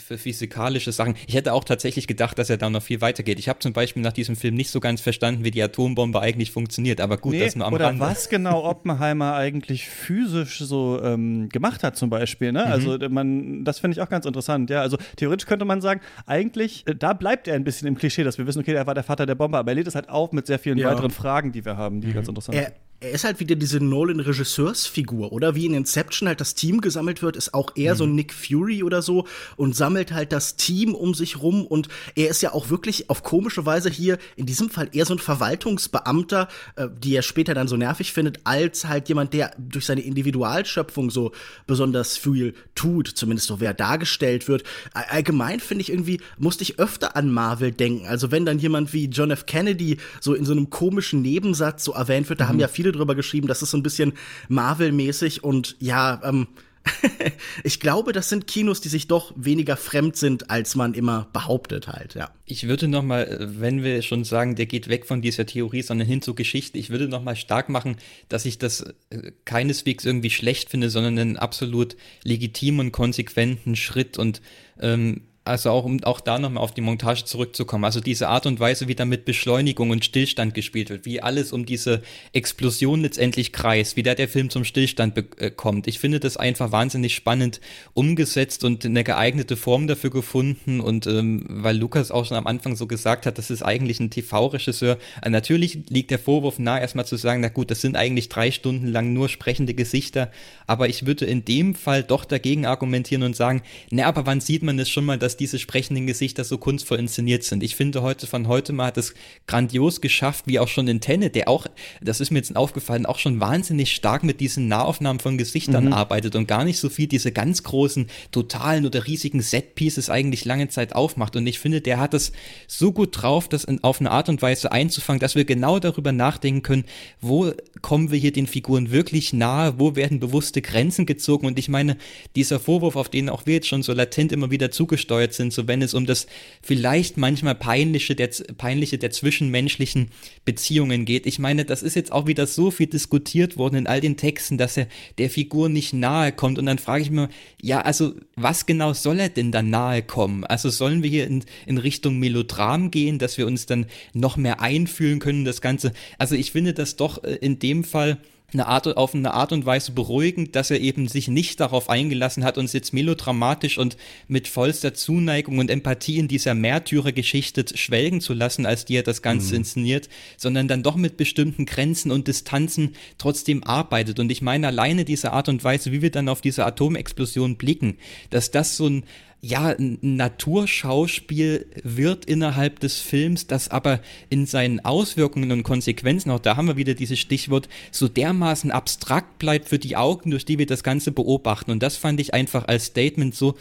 für physikalische Sachen. Ich hätte auch tatsächlich gedacht, dass er da noch viel weitergeht. Ich habe zum Beispiel nach diesem Film nicht so ganz verstanden, wie die Atombombe eigentlich funktioniert, aber gut, nee, das nur am oder Rande. was genau Oppenheimer eigentlich physisch so ähm, gemacht hat zum Beispiel. Ne? Mhm. Also man, das finde ich auch ganz interessant. Ja, also theoretisch könnte man sagen, eigentlich, äh, da bleibt er ein bisschen im Klischee, dass wir wissen, okay, er war der Vater der Bombe, aber er lädt es halt auf mit sehr vielen ja. weiteren Fragen, die wir haben, die mhm. ganz interessant er, sind er ist halt wieder diese Nolan-Regisseursfigur, oder? Wie in Inception halt das Team gesammelt wird, ist auch er mhm. so Nick Fury oder so und sammelt halt das Team um sich rum und er ist ja auch wirklich auf komische Weise hier in diesem Fall eher so ein Verwaltungsbeamter, äh, die er später dann so nervig findet, als halt jemand, der durch seine Individualschöpfung so besonders viel tut, zumindest so wer dargestellt wird. Allgemein finde ich irgendwie, musste ich öfter an Marvel denken. Also wenn dann jemand wie John F. Kennedy so in so einem komischen Nebensatz so erwähnt wird, da mhm. haben ja viele drüber geschrieben, das ist so ein bisschen Marvel-mäßig und ja, ähm, ich glaube, das sind Kinos, die sich doch weniger fremd sind, als man immer behauptet halt, ja. Ich würde noch mal, wenn wir schon sagen, der geht weg von dieser Theorie, sondern hin zur Geschichte, ich würde noch mal stark machen, dass ich das äh, keineswegs irgendwie schlecht finde, sondern einen absolut legitimen und konsequenten Schritt und ähm, also auch um auch da nochmal auf die Montage zurückzukommen, also diese Art und Weise, wie da mit Beschleunigung und Stillstand gespielt wird, wie alles um diese Explosion letztendlich kreist, wie da der Film zum Stillstand äh, kommt. Ich finde das einfach wahnsinnig spannend umgesetzt und eine geeignete Form dafür gefunden und ähm, weil Lukas auch schon am Anfang so gesagt hat, das ist eigentlich ein TV-Regisseur. Äh, natürlich liegt der Vorwurf nahe, erstmal zu sagen, na gut, das sind eigentlich drei Stunden lang nur sprechende Gesichter, aber ich würde in dem Fall doch dagegen argumentieren und sagen, na, aber wann sieht man es schon mal, dass dass diese sprechenden Gesichter so kunstvoll inszeniert sind. Ich finde heute von heute mal hat es grandios geschafft, wie auch schon in Tenet, der auch, das ist mir jetzt aufgefallen, auch schon wahnsinnig stark mit diesen Nahaufnahmen von Gesichtern mhm. arbeitet und gar nicht so viel diese ganz großen, totalen oder riesigen Set-Pieces eigentlich lange Zeit aufmacht. Und ich finde, der hat es so gut drauf, das in, auf eine Art und Weise einzufangen, dass wir genau darüber nachdenken können, wo kommen wir hier den Figuren wirklich nahe, wo werden bewusste Grenzen gezogen. Und ich meine, dieser Vorwurf, auf den auch wir jetzt schon so latent immer wieder zugesteuert gesteuert sind, so wenn es um das vielleicht manchmal peinliche der, peinliche der zwischenmenschlichen Beziehungen geht. Ich meine, das ist jetzt auch wieder so viel diskutiert worden in all den Texten, dass er der Figur nicht nahe kommt. Und dann frage ich mir, ja, also was genau soll er denn dann nahe kommen? Also sollen wir hier in, in Richtung Melodram gehen, dass wir uns dann noch mehr einfühlen können, das Ganze? Also ich finde das doch äh, in dem Fall eine Art, auf eine Art und Weise beruhigend, dass er eben sich nicht darauf eingelassen hat, uns jetzt melodramatisch und mit vollster Zuneigung und Empathie in dieser Märtyrergeschichte schwelgen zu lassen, als die er das Ganze mhm. inszeniert, sondern dann doch mit bestimmten Grenzen und Distanzen trotzdem arbeitet. Und ich meine, alleine diese Art und Weise, wie wir dann auf diese Atomexplosion blicken, dass das so ein ja, ein Naturschauspiel wird innerhalb des Films, das aber in seinen Auswirkungen und Konsequenzen, auch da haben wir wieder dieses Stichwort, so dermaßen abstrakt bleibt für die Augen, durch die wir das Ganze beobachten. Und das fand ich einfach als Statement so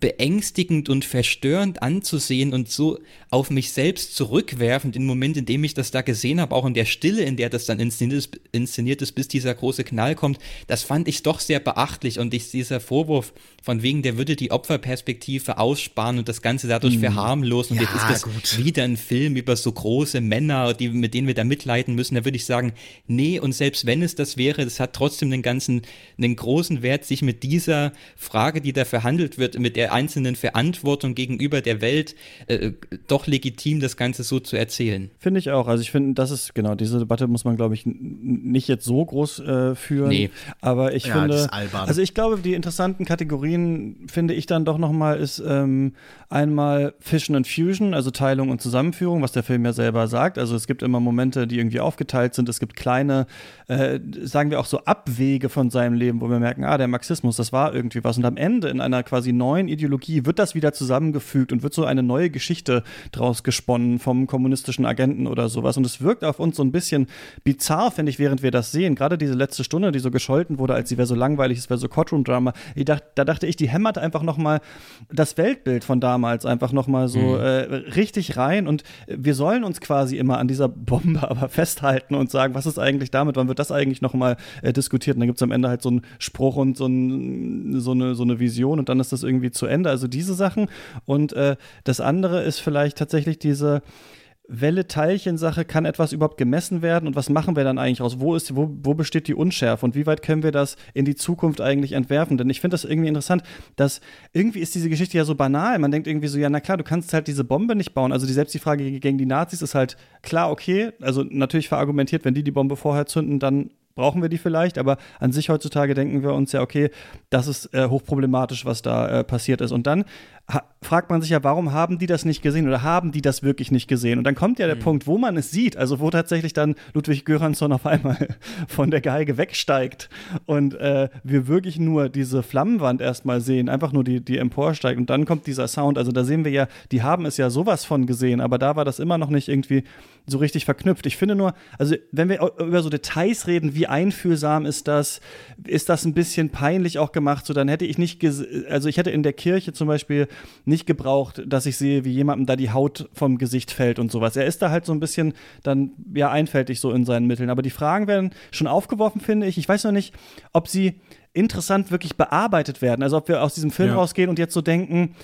beängstigend und verstörend anzusehen und so auf mich selbst zurückwerfend im Moment, in dem ich das da gesehen habe, auch in der Stille, in der das dann inszeniert ist, inszeniert ist, bis dieser große Knall kommt, das fand ich doch sehr beachtlich und ich, dieser Vorwurf von wegen, der würde die Opferperspektive aussparen und das Ganze dadurch mhm. verharmlosen und ja, jetzt ist das gut. wieder ein Film über so große Männer, die, mit denen wir da mitleiden müssen, da würde ich sagen, nee und selbst wenn es das wäre, das hat trotzdem den ganzen, einen großen Wert, sich mit dieser Frage, die da verhandelt wird, mit der einzelnen Verantwortung gegenüber der Welt äh, doch legitim, das Ganze so zu erzählen. Finde ich auch. Also ich finde, das ist genau, diese Debatte muss man, glaube ich, nicht jetzt so groß äh, führen. Nee. Aber ich ja, finde, also ich glaube, die interessanten Kategorien finde ich dann doch nochmal ist ähm, einmal Fission and Fusion, also Teilung und Zusammenführung, was der Film ja selber sagt. Also es gibt immer Momente, die irgendwie aufgeteilt sind. Es gibt kleine, äh, sagen wir auch so Abwege von seinem Leben, wo wir merken, ah, der Marxismus, das war irgendwie was. Und am Ende in einer quasi neuen Ideologie wird das wieder zusammengefügt und wird so eine neue Geschichte draus gesponnen vom kommunistischen Agenten oder sowas. Und es wirkt auf uns so ein bisschen bizarr, finde ich, während wir das sehen. Gerade diese letzte Stunde, die so gescholten wurde, als sie wäre so langweilig, es wäre so Courtroom-Drama. Da dachte ich, die hämmert einfach noch mal das Weltbild von damals einfach noch mal so mhm. äh, richtig rein. Und wir sollen uns quasi immer an dieser Bombe aber festhalten und sagen, was ist eigentlich damit? Wann wird das eigentlich noch mal äh, diskutiert? Und dann gibt es am Ende halt so einen Spruch und so, ein, so, eine, so eine Vision und dann ist das irgendwie zu Ende. Also diese Sachen. Und äh, das andere ist vielleicht tatsächlich diese Welle-Teilchen-Sache, kann etwas überhaupt gemessen werden und was machen wir dann eigentlich raus? Wo, ist, wo, wo besteht die Unschärfe und wie weit können wir das in die Zukunft eigentlich entwerfen? Denn ich finde das irgendwie interessant, dass irgendwie ist diese Geschichte ja so banal. Man denkt irgendwie so, ja, na klar, du kannst halt diese Bombe nicht bauen. Also die, selbst die Frage gegen die Nazis ist halt klar, okay, also natürlich verargumentiert, wenn die die Bombe vorher zünden, dann brauchen wir die vielleicht, aber an sich heutzutage denken wir uns ja, okay, das ist äh, hochproblematisch, was da äh, passiert ist. Und dann fragt man sich ja, warum haben die das nicht gesehen oder haben die das wirklich nicht gesehen? Und dann kommt ja der mhm. Punkt, wo man es sieht, also wo tatsächlich dann Ludwig Göransson auf einmal von der Geige wegsteigt und äh, wir wirklich nur diese Flammenwand erstmal sehen, einfach nur die, die emporsteigt und dann kommt dieser Sound. Also da sehen wir ja, die haben es ja sowas von gesehen, aber da war das immer noch nicht irgendwie so richtig verknüpft. Ich finde nur, also wenn wir über so Details reden, wie einfühlsam ist das, ist das ein bisschen peinlich auch gemacht, so dann hätte ich nicht, also ich hätte in der Kirche zum Beispiel nicht gebraucht, dass ich sehe, wie jemandem da die Haut vom Gesicht fällt und sowas. Er ist da halt so ein bisschen dann ja einfältig so in seinen Mitteln. Aber die Fragen werden schon aufgeworfen, finde ich. Ich weiß noch nicht, ob sie interessant wirklich bearbeitet werden. Also ob wir aus diesem Film ja. rausgehen und jetzt so denken,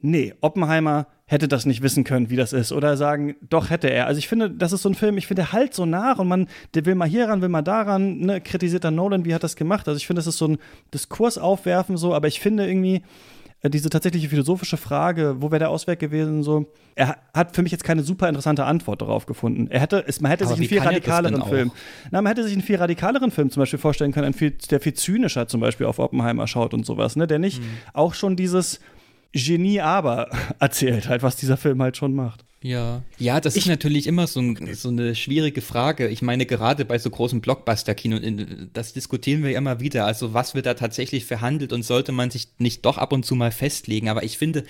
nee, Oppenheimer hätte das nicht wissen können, wie das ist. Oder sagen, doch hätte er. Also ich finde, das ist so ein Film, ich finde, der halt so nach und man, der will mal hier ran, will mal daran, ne, kritisiert dann Nolan, wie hat das gemacht. Also ich finde, das ist so ein Diskurs aufwerfen, so, aber ich finde irgendwie, diese tatsächliche philosophische Frage, wo wäre der Ausweg gewesen, so, er hat für mich jetzt keine super interessante Antwort darauf gefunden. Er hätte, es, man hätte aber sich einen viel radikaleren Film, na, man hätte sich einen viel radikaleren Film zum Beispiel vorstellen können, viel, der viel zynischer zum Beispiel auf Oppenheimer schaut und sowas, ne, der nicht mhm. auch schon dieses Genie aber erzählt, halt, was dieser Film halt schon macht. Ja, ja, das ich, ist natürlich immer so, ein, so, eine schwierige Frage. Ich meine, gerade bei so großen Blockbuster-Kino, das diskutieren wir immer wieder. Also, was wird da tatsächlich verhandelt und sollte man sich nicht doch ab und zu mal festlegen? Aber ich finde,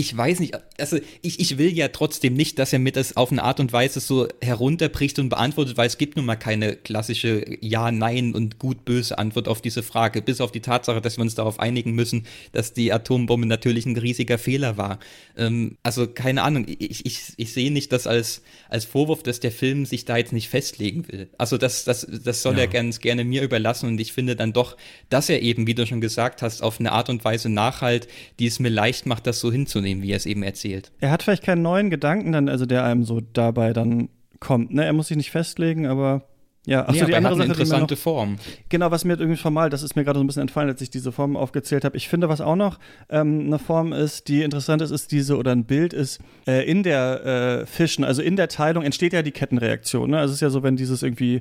ich weiß nicht, also ich, ich will ja trotzdem nicht, dass er mir das auf eine Art und Weise so herunterbricht und beantwortet, weil es gibt nun mal keine klassische Ja, Nein und gut-böse Antwort auf diese Frage, bis auf die Tatsache, dass wir uns darauf einigen müssen, dass die Atombombe natürlich ein riesiger Fehler war. Ähm, also keine Ahnung, ich, ich, ich sehe nicht das als, als Vorwurf, dass der Film sich da jetzt nicht festlegen will. Also das, das, das soll ja. er ganz gerne mir überlassen und ich finde dann doch, dass er eben, wie du schon gesagt hast, auf eine Art und Weise nachhalt, die es mir leicht macht, das so hinzunehmen wahrzunehmen, wie er es eben erzählt. Er hat vielleicht keinen neuen Gedanken dann, also der einem so dabei dann kommt. Ne? Er muss sich nicht festlegen, aber ja, achso, nee, die andere Sache, interessante noch, Form. Genau, was mir irgendwie formal, das ist mir gerade so ein bisschen entfallen, als ich diese Form aufgezählt habe. Ich finde, was auch noch ähm, eine Form ist, die interessant ist, ist diese, oder ein Bild ist, äh, in der äh, Fischen, also in der Teilung entsteht ja die Kettenreaktion. Ne? Also es ist ja so, wenn dieses irgendwie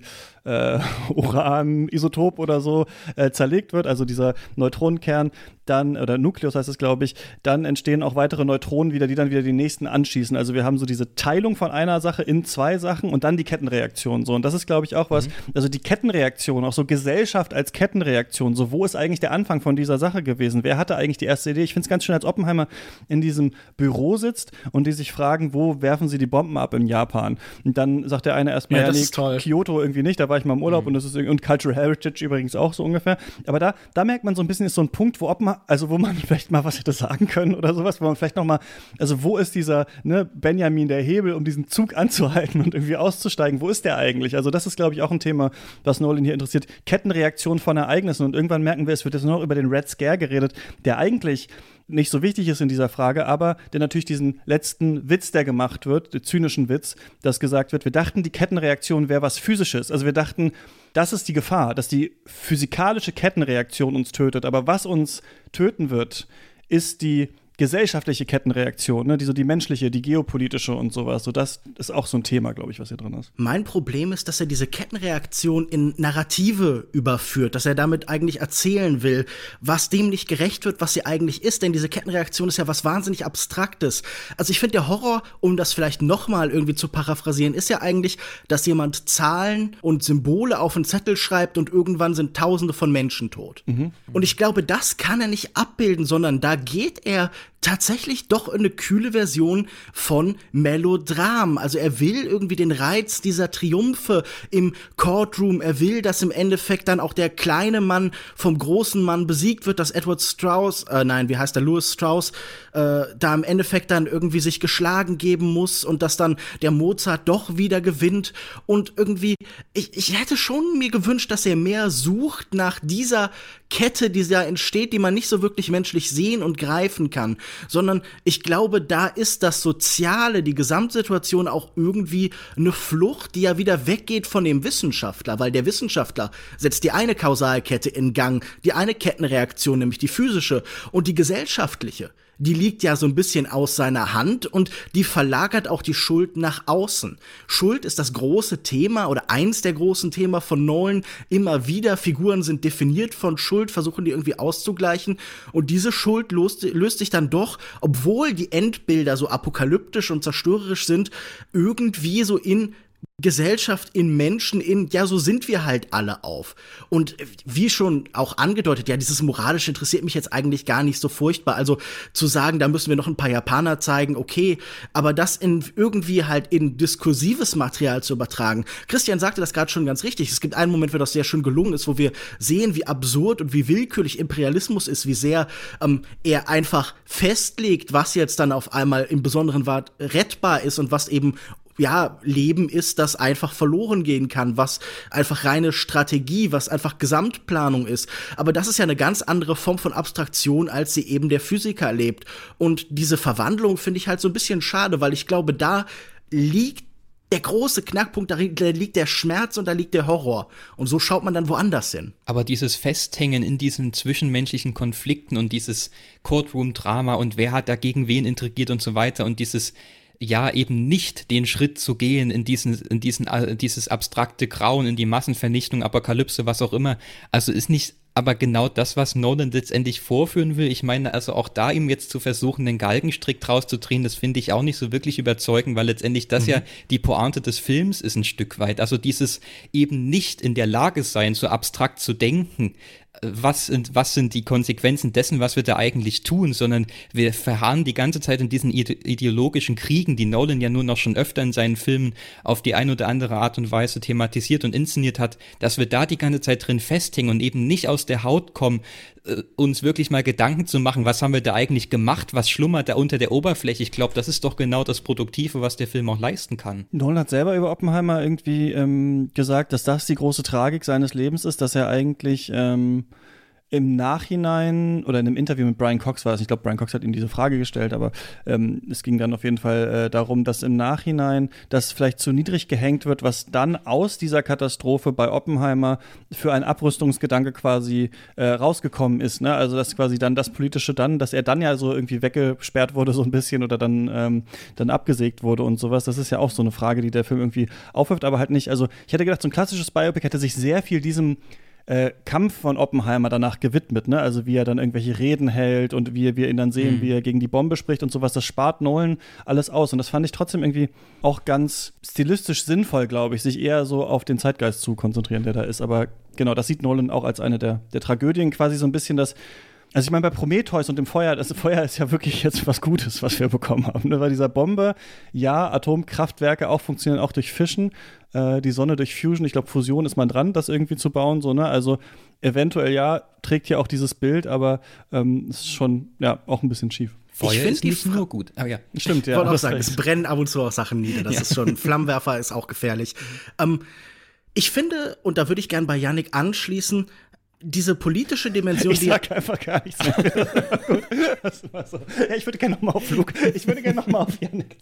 äh, Uran-Isotop oder so äh, zerlegt wird, also dieser Neutronenkern, dann, oder Nukleus heißt es, glaube ich, dann entstehen auch weitere Neutronen wieder, die dann wieder die nächsten anschießen. Also wir haben so diese Teilung von einer Sache in zwei Sachen und dann die Kettenreaktion. So. Und das ist, glaube ich, auch was, mhm. also die Kettenreaktion, auch so Gesellschaft als Kettenreaktion, so wo ist eigentlich der Anfang von dieser Sache gewesen? Wer hatte eigentlich die erste Idee? Ich finde es ganz schön, als Oppenheimer in diesem Büro sitzt und die sich fragen, wo werfen sie die Bomben ab in Japan? Und dann sagt der eine erstmal, ja, ja nee, Kyoto irgendwie nicht, da war ich mal im Urlaub mhm. und das ist und Cultural Heritage übrigens auch so ungefähr. Aber da, da merkt man so ein bisschen, ist so ein Punkt, wo Oppenheimer, also wo man vielleicht mal was hätte sagen können oder sowas, wo man vielleicht noch mal, also wo ist dieser ne, Benjamin der Hebel, um diesen Zug anzuhalten und irgendwie auszusteigen? Wo ist der eigentlich? Also das ist, glaube ich, auch ein Thema, was Nolan hier interessiert. Kettenreaktion von Ereignissen und irgendwann merken wir, es wird jetzt nur noch über den Red Scare geredet, der eigentlich nicht so wichtig ist in dieser Frage, aber der natürlich diesen letzten Witz, der gemacht wird, den zynischen Witz, dass gesagt wird, wir dachten, die Kettenreaktion wäre was Physisches. Also wir dachten, das ist die Gefahr, dass die physikalische Kettenreaktion uns tötet. Aber was uns töten wird, ist die gesellschaftliche Kettenreaktion, ne? die so die menschliche, die geopolitische und sowas. So das ist auch so ein Thema, glaube ich, was hier drin ist. Mein Problem ist, dass er diese Kettenreaktion in Narrative überführt, dass er damit eigentlich erzählen will, was dem nicht gerecht wird, was sie eigentlich ist. Denn diese Kettenreaktion ist ja was wahnsinnig Abstraktes. Also ich finde, der Horror, um das vielleicht noch mal irgendwie zu paraphrasieren, ist ja eigentlich, dass jemand Zahlen und Symbole auf einen Zettel schreibt und irgendwann sind Tausende von Menschen tot. Mhm. Und ich glaube, das kann er nicht abbilden, sondern da geht er tatsächlich doch eine kühle Version von Melodram. Also er will irgendwie den Reiz dieser Triumphe im Courtroom. Er will, dass im Endeffekt dann auch der kleine Mann vom großen Mann besiegt wird, dass Edward Strauss, äh, nein, wie heißt der, Louis Strauss, äh, da im Endeffekt dann irgendwie sich geschlagen geben muss und dass dann der Mozart doch wieder gewinnt. Und irgendwie, ich, ich hätte schon mir gewünscht, dass er mehr sucht nach dieser Kette, die da entsteht, die man nicht so wirklich menschlich sehen und greifen kann. Sondern ich glaube, da ist das Soziale, die Gesamtsituation auch irgendwie eine Flucht, die ja wieder weggeht von dem Wissenschaftler, weil der Wissenschaftler setzt die eine Kausalkette in Gang, die eine Kettenreaktion, nämlich die physische und die gesellschaftliche die liegt ja so ein bisschen aus seiner Hand und die verlagert auch die Schuld nach außen. Schuld ist das große Thema oder eins der großen Themen von Nolan. Immer wieder Figuren sind definiert von Schuld, versuchen die irgendwie auszugleichen und diese Schuld löst, löst sich dann doch, obwohl die Endbilder so apokalyptisch und zerstörerisch sind, irgendwie so in Gesellschaft in Menschen in, ja, so sind wir halt alle auf. Und wie schon auch angedeutet, ja, dieses Moralische interessiert mich jetzt eigentlich gar nicht so furchtbar. Also zu sagen, da müssen wir noch ein paar Japaner zeigen, okay, aber das in irgendwie halt in diskursives Material zu übertragen. Christian sagte das gerade schon ganz richtig. Es gibt einen Moment, wo das sehr schön gelungen ist, wo wir sehen, wie absurd und wie willkürlich Imperialismus ist, wie sehr ähm, er einfach festlegt, was jetzt dann auf einmal im besonderen Wort rettbar ist und was eben ja, Leben ist, das einfach verloren gehen kann, was einfach reine Strategie, was einfach Gesamtplanung ist. Aber das ist ja eine ganz andere Form von Abstraktion, als sie eben der Physiker erlebt. Und diese Verwandlung finde ich halt so ein bisschen schade, weil ich glaube, da liegt der große Knackpunkt, da liegt der Schmerz und da liegt der Horror. Und so schaut man dann woanders hin. Aber dieses Festhängen in diesen zwischenmenschlichen Konflikten und dieses Courtroom-Drama und wer hat dagegen wen intrigiert und so weiter und dieses ja eben nicht den Schritt zu gehen in diesen, in diesen, in dieses abstrakte Grauen, in die Massenvernichtung, Apokalypse, was auch immer. Also ist nicht aber genau das, was Nolan letztendlich vorführen will. Ich meine, also auch da ihm jetzt zu versuchen, den Galgenstrick draus zu drehen, das finde ich auch nicht so wirklich überzeugend, weil letztendlich das mhm. ja die Pointe des Films ist ein Stück weit. Also dieses eben nicht in der Lage sein, so abstrakt zu denken, was sind, was sind die Konsequenzen dessen, was wir da eigentlich tun, sondern wir verharren die ganze Zeit in diesen ideologischen Kriegen, die Nolan ja nur noch schon öfter in seinen Filmen auf die eine oder andere Art und Weise thematisiert und inszeniert hat, dass wir da die ganze Zeit drin festhängen und eben nicht aus der Haut kommen, äh, uns wirklich mal Gedanken zu machen, was haben wir da eigentlich gemacht, was schlummert da unter der Oberfläche. Ich glaube, das ist doch genau das Produktive, was der Film auch leisten kann. Nolan hat selber über Oppenheimer irgendwie ähm, gesagt, dass das die große Tragik seines Lebens ist, dass er eigentlich ähm, im Nachhinein oder in einem Interview mit Brian Cox war es, ich glaube, Brian Cox hat ihm diese Frage gestellt, aber ähm, es ging dann auf jeden Fall äh, darum, dass im Nachhinein das vielleicht zu niedrig gehängt wird, was dann aus dieser Katastrophe bei Oppenheimer für ein Abrüstungsgedanke quasi äh, rausgekommen ist. Ne? Also dass quasi dann das Politische dann, dass er dann ja so irgendwie weggesperrt wurde so ein bisschen oder dann, ähm, dann abgesägt wurde und sowas. Das ist ja auch so eine Frage, die der Film irgendwie aufwirft, aber halt nicht. Also ich hätte gedacht, so ein klassisches Biopic hätte sich sehr viel diesem äh, Kampf von Oppenheimer danach gewidmet, ne? Also wie er dann irgendwelche Reden hält und wie wir ihn dann sehen, mhm. wie er gegen die Bombe spricht und sowas. Das spart Nolan alles aus. Und das fand ich trotzdem irgendwie auch ganz stilistisch sinnvoll, glaube ich, sich eher so auf den Zeitgeist zu konzentrieren, der da ist. Aber genau, das sieht Nolan auch als eine der, der Tragödien, quasi so ein bisschen das also ich meine, bei Prometheus und dem Feuer, das Feuer ist ja wirklich jetzt was Gutes, was wir bekommen haben. Ne? Bei dieser Bombe, ja, Atomkraftwerke auch funktionieren auch durch Fischen, äh, die Sonne durch Fusion, ich glaube, Fusion ist man dran, das irgendwie zu bauen, so, ne? Also eventuell ja, trägt ja auch dieses Bild, aber ähm, es ist schon, ja, auch ein bisschen schief. Feuer ich finde die nur gut. Aber ja. Stimmt, ja. Ich wollte auch sagen, es brennen ab und zu auch Sachen nieder. Das ja. ist schon, Flammenwerfer ist auch gefährlich. Ähm, ich finde, und da würde ich gern bei Yannick anschließen, diese politische Dimension, ich sag einfach gar nichts mehr. so. ja, ich würde gerne noch mal auf Flug. Ich würde gerne noch mal auf Janik.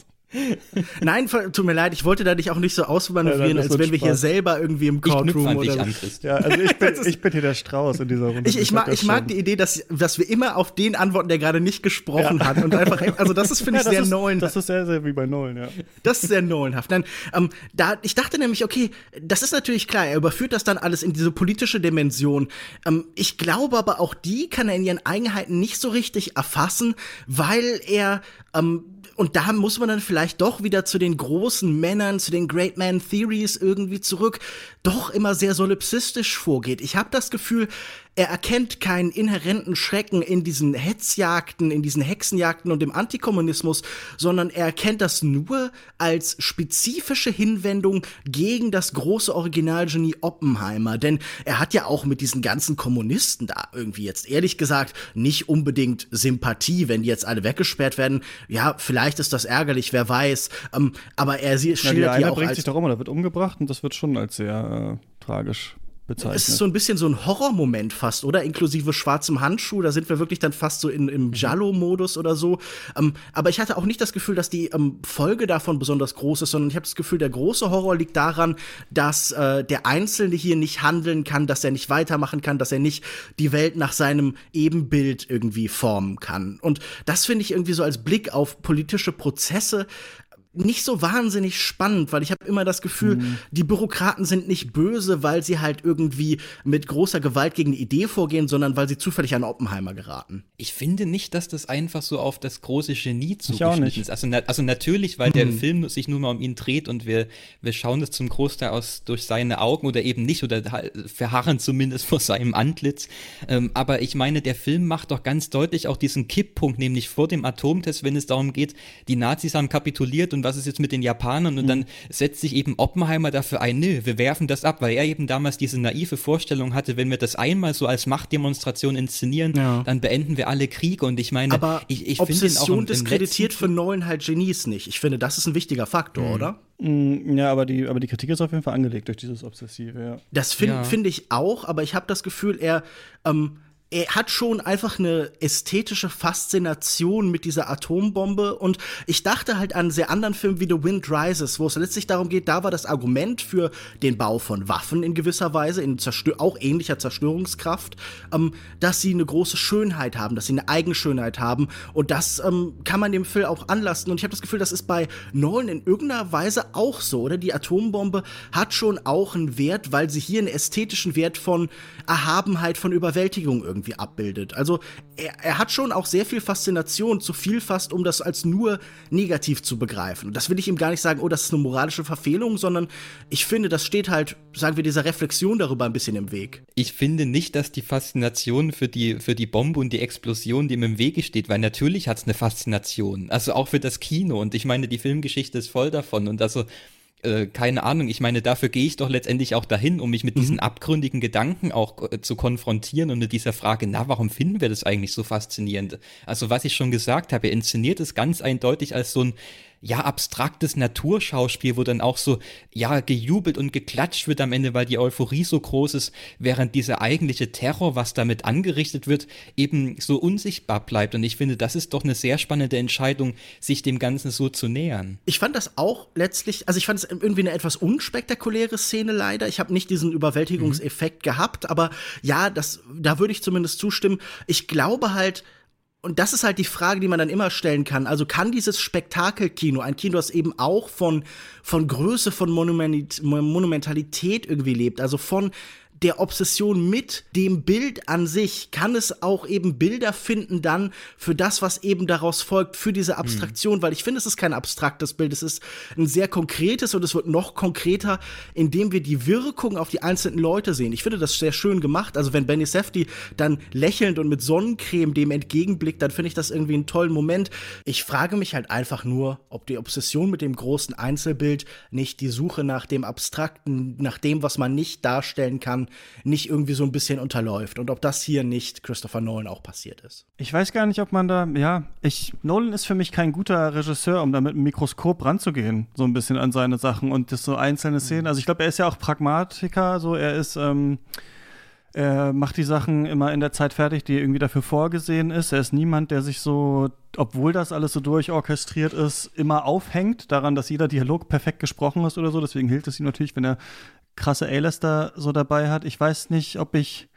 Nein, tut mir leid, ich wollte da dich auch nicht so ausmanövrieren, ja, als wenn wir hier selber irgendwie im Courtroom oder. An, ja, also ich bin, ich bin hier der Strauß in dieser Runde. Ich, ich, mag, ich mag die Idee, dass, dass wir immer auf den antworten, der gerade nicht gesprochen ja. hat. Und einfach, also das ist, finde ich, sehr Nolan. Das ist sehr, sehr wie bei Nolan, ja. Das ist sehr Nolanhaft. Nein, ähm, da, ich dachte nämlich, okay, das ist natürlich klar, er überführt das dann alles in diese politische Dimension. Ähm, ich glaube aber auch die kann er in ihren Eigenheiten nicht so richtig erfassen, weil er ähm, und da muss man dann vielleicht doch wieder zu den großen Männern, zu den Great Man Theories irgendwie zurück, doch immer sehr solipsistisch vorgeht. Ich habe das Gefühl, er erkennt keinen inhärenten Schrecken in diesen Hetzjagden, in diesen Hexenjagden und dem Antikommunismus, sondern er erkennt das nur als spezifische Hinwendung gegen das große Originalgenie Oppenheimer. Denn er hat ja auch mit diesen ganzen Kommunisten da irgendwie jetzt ehrlich gesagt nicht unbedingt Sympathie, wenn die jetzt alle weggesperrt werden. Ja, vielleicht ist das ärgerlich, wer weiß. Ähm, aber er schildert ja, die eine auch bringt als sich doch um oder wird umgebracht und das wird schon als sehr äh, tragisch bezeichnet. Es ist so ein bisschen so ein Horrormoment fast, oder? Inklusive schwarzem Handschuh, da sind wir wirklich dann fast so in, im Giallo-Modus oder so. Ähm, aber ich hatte auch nicht das Gefühl, dass die ähm, Folge davon besonders groß ist, sondern ich habe das Gefühl, der große Horror liegt daran, dass äh, der Einzelne hier nicht handeln kann, dass er nicht weitermachen kann, dass er nicht die Welt nach seinem Ebenbild irgendwie formen kann. Und das finde ich irgendwie so als Blick auf politische Prozesse nicht so wahnsinnig spannend, weil ich habe immer das Gefühl, mhm. die Bürokraten sind nicht böse, weil sie halt irgendwie mit großer Gewalt gegen eine Idee vorgehen, sondern weil sie zufällig an Oppenheimer geraten. Ich finde nicht, dass das einfach so auf das große Genie zugeschnitten ist. Also, na, also natürlich, weil mhm. der Film sich nur mal um ihn dreht und wir, wir schauen das zum Großteil aus durch seine Augen oder eben nicht oder verharren zumindest vor seinem Antlitz. Ähm, aber ich meine, der Film macht doch ganz deutlich auch diesen Kipppunkt, nämlich vor dem Atomtest, wenn es darum geht, die Nazis haben kapituliert und was ist jetzt mit den Japanern? Und mhm. dann setzt sich eben Oppenheimer dafür ein, nö, wir werfen das ab, weil er eben damals diese naive Vorstellung hatte, wenn wir das einmal so als Machtdemonstration inszenieren, ja. dann beenden wir alle Kriege. Und ich meine, aber ich, ich finde den auch im, diskreditiert für Nolan halt Genies nicht. Ich finde, das ist ein wichtiger Faktor, mhm. oder? Mm, ja, aber die, aber die Kritik ist auf jeden Fall angelegt durch dieses Obsessive, ja. Das finde ja. find ich auch, aber ich habe das Gefühl, er ähm, er hat schon einfach eine ästhetische Faszination mit dieser Atombombe. Und ich dachte halt an sehr anderen Filmen wie The Wind Rises, wo es letztlich darum geht, da war das Argument für den Bau von Waffen in gewisser Weise, in Zerstör auch ähnlicher Zerstörungskraft, ähm, dass sie eine große Schönheit haben, dass sie eine Eigenschönheit haben. Und das ähm, kann man dem Film auch anlasten. Und ich habe das Gefühl, das ist bei Nolan in irgendeiner Weise auch so, oder? Die Atombombe hat schon auch einen Wert, weil sie hier einen ästhetischen Wert von Erhabenheit, von Überwältigung irgendwie irgendwie abbildet. Also er, er hat schon auch sehr viel Faszination, zu viel fast, um das als nur negativ zu begreifen. Und das will ich ihm gar nicht sagen, oh, das ist eine moralische Verfehlung, sondern ich finde, das steht halt, sagen wir, dieser Reflexion darüber ein bisschen im Weg. Ich finde nicht, dass die Faszination für die, für die Bombe und die Explosion dem im Wege steht, weil natürlich hat es eine Faszination. Also auch für das Kino. Und ich meine, die Filmgeschichte ist voll davon. Und also äh, keine Ahnung, ich meine, dafür gehe ich doch letztendlich auch dahin, um mich mit mhm. diesen abgründigen Gedanken auch äh, zu konfrontieren und mit dieser Frage, na, warum finden wir das eigentlich so faszinierend? Also, was ich schon gesagt habe, er inszeniert es ganz eindeutig als so ein ja, abstraktes Naturschauspiel, wo dann auch so, ja, gejubelt und geklatscht wird am Ende, weil die Euphorie so groß ist, während dieser eigentliche Terror, was damit angerichtet wird, eben so unsichtbar bleibt. Und ich finde, das ist doch eine sehr spannende Entscheidung, sich dem Ganzen so zu nähern. Ich fand das auch letztlich, also ich fand es irgendwie eine etwas unspektakuläre Szene leider. Ich habe nicht diesen Überwältigungseffekt mhm. gehabt, aber ja, das, da würde ich zumindest zustimmen. Ich glaube halt, und das ist halt die Frage, die man dann immer stellen kann. Also kann dieses Spektakelkino, ein Kino, das eben auch von, von Größe, von Monumentalität irgendwie lebt, also von der Obsession mit dem Bild an sich kann es auch eben Bilder finden dann für das, was eben daraus folgt, für diese Abstraktion, mhm. weil ich finde, es ist kein abstraktes Bild, es ist ein sehr konkretes und es wird noch konkreter, indem wir die Wirkung auf die einzelnen Leute sehen. Ich finde das sehr schön gemacht. Also wenn Benny Safdie dann lächelnd und mit Sonnencreme dem entgegenblickt, dann finde ich das irgendwie einen tollen Moment. Ich frage mich halt einfach nur, ob die Obsession mit dem großen Einzelbild nicht die Suche nach dem Abstrakten, nach dem, was man nicht darstellen kann, nicht irgendwie so ein bisschen unterläuft und ob das hier nicht Christopher Nolan auch passiert ist. Ich weiß gar nicht, ob man da, ja, ich, Nolan ist für mich kein guter Regisseur, um da mit einem Mikroskop ranzugehen, so ein bisschen an seine Sachen und das so einzelne Szenen. Also ich glaube, er ist ja auch Pragmatiker, so er ist, ähm, er macht die Sachen immer in der Zeit fertig, die irgendwie dafür vorgesehen ist. Er ist niemand, der sich so, obwohl das alles so durchorchestriert ist, immer aufhängt daran, dass jeder Dialog perfekt gesprochen ist oder so. Deswegen hilft es ihm natürlich, wenn er krasse A-Lister so dabei hat. Ich weiß nicht, ob ich,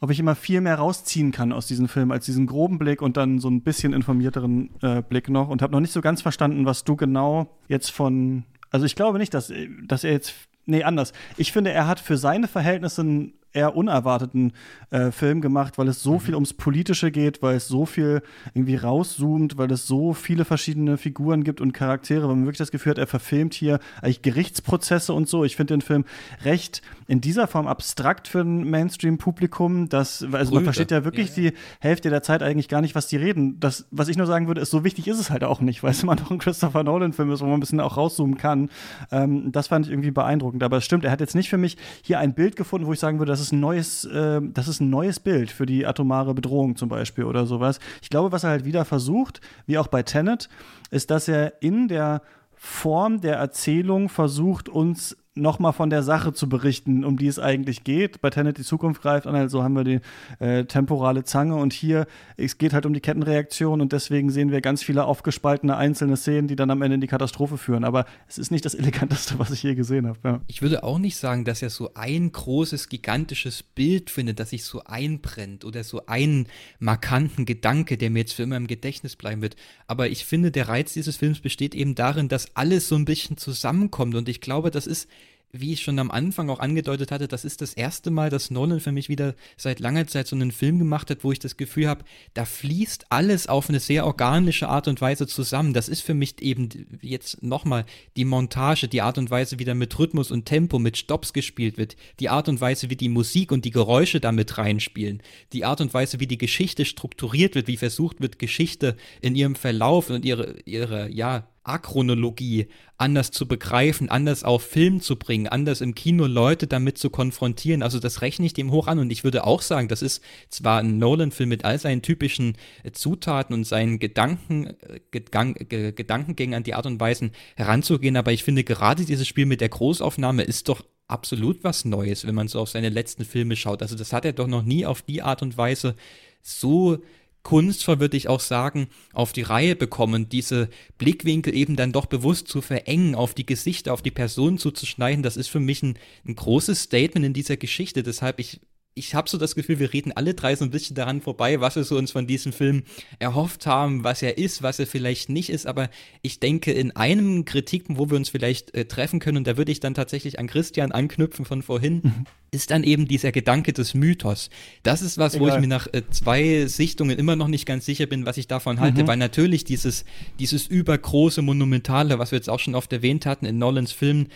ob ich immer viel mehr rausziehen kann aus diesem Film als diesen groben Blick und dann so ein bisschen informierteren äh, Blick noch und habe noch nicht so ganz verstanden, was du genau jetzt von. Also ich glaube nicht, dass, dass er jetzt. Nee, anders. Ich finde, er hat für seine Verhältnisse einen eher unerwarteten äh, Film gemacht, weil es so mhm. viel ums Politische geht, weil es so viel irgendwie rauszoomt, weil es so viele verschiedene Figuren gibt und Charaktere, weil man wirklich das Gefühl hat, er verfilmt hier eigentlich Gerichtsprozesse und so. Ich finde den Film recht in dieser Form abstrakt für ein Mainstream-Publikum, dass, also Brüder. man versteht ja wirklich ja, ja. die Hälfte der Zeit eigentlich gar nicht, was die reden. Das, was ich nur sagen würde, ist, so wichtig ist es halt auch nicht, weil es immer noch ein Christopher Nolan-Film ist, wo man ein bisschen auch rauszoomen kann. Ähm, das fand ich irgendwie beeindruckend. Aber es stimmt, er hat jetzt nicht für mich hier ein Bild gefunden, wo ich sagen würde, das ist ein neues, äh, das ist ein neues Bild für die atomare Bedrohung zum Beispiel oder sowas. Ich glaube, was er halt wieder versucht, wie auch bei Tenet, ist, dass er in der Form der Erzählung versucht, uns nochmal von der Sache zu berichten, um die es eigentlich geht. Bei Tenet die Zukunft greift an, also haben wir die äh, temporale Zange und hier, es geht halt um die Kettenreaktion und deswegen sehen wir ganz viele aufgespaltene einzelne Szenen, die dann am Ende in die Katastrophe führen. Aber es ist nicht das Eleganteste, was ich je gesehen habe. Ja. Ich würde auch nicht sagen, dass er so ein großes, gigantisches Bild findet, das sich so einbrennt oder so einen markanten Gedanke, der mir jetzt für immer im Gedächtnis bleiben wird. Aber ich finde, der Reiz dieses Films besteht eben darin, dass alles so ein bisschen zusammenkommt und ich glaube, das ist wie ich schon am Anfang auch angedeutet hatte, das ist das erste Mal, dass Nolan für mich wieder seit langer Zeit so einen Film gemacht hat, wo ich das Gefühl habe, da fließt alles auf eine sehr organische Art und Weise zusammen. Das ist für mich eben jetzt nochmal die Montage, die Art und Weise, wie da mit Rhythmus und Tempo, mit Stops gespielt wird, die Art und Weise, wie die Musik und die Geräusche damit reinspielen, die Art und Weise, wie die Geschichte strukturiert wird, wie versucht wird, Geschichte in ihrem Verlauf und ihre, ihre, ja, Achronologie anders zu begreifen, anders auf Film zu bringen, anders im Kino Leute damit zu konfrontieren. Also das rechne ich dem hoch an und ich würde auch sagen, das ist zwar ein Nolan-Film mit all seinen typischen äh, Zutaten und seinen Gedanken, äh, Gedank, Gedankengängen an die Art und Weisen heranzugehen, aber ich finde gerade dieses Spiel mit der Großaufnahme ist doch absolut was Neues, wenn man so auf seine letzten Filme schaut. Also das hat er doch noch nie auf die Art und Weise so kunstvoll, würde ich auch sagen, auf die Reihe bekommen, diese Blickwinkel eben dann doch bewusst zu verengen, auf die Gesichter, auf die Person zuzuschneiden, das ist für mich ein, ein großes Statement in dieser Geschichte. Deshalb, ich ich habe so das Gefühl, wir reden alle drei so ein bisschen daran vorbei, was wir so uns von diesem Film erhofft haben, was er ist, was er vielleicht nicht ist. Aber ich denke, in einem Kritikpunkt, wo wir uns vielleicht äh, treffen können, und da würde ich dann tatsächlich an Christian anknüpfen von vorhin, mhm. ist dann eben dieser Gedanke des Mythos. Das ist was, Egal. wo ich mir nach äh, zwei Sichtungen immer noch nicht ganz sicher bin, was ich davon halte, mhm. weil natürlich dieses, dieses übergroße, monumentale, was wir jetzt auch schon oft erwähnt hatten in Nolans Filmen,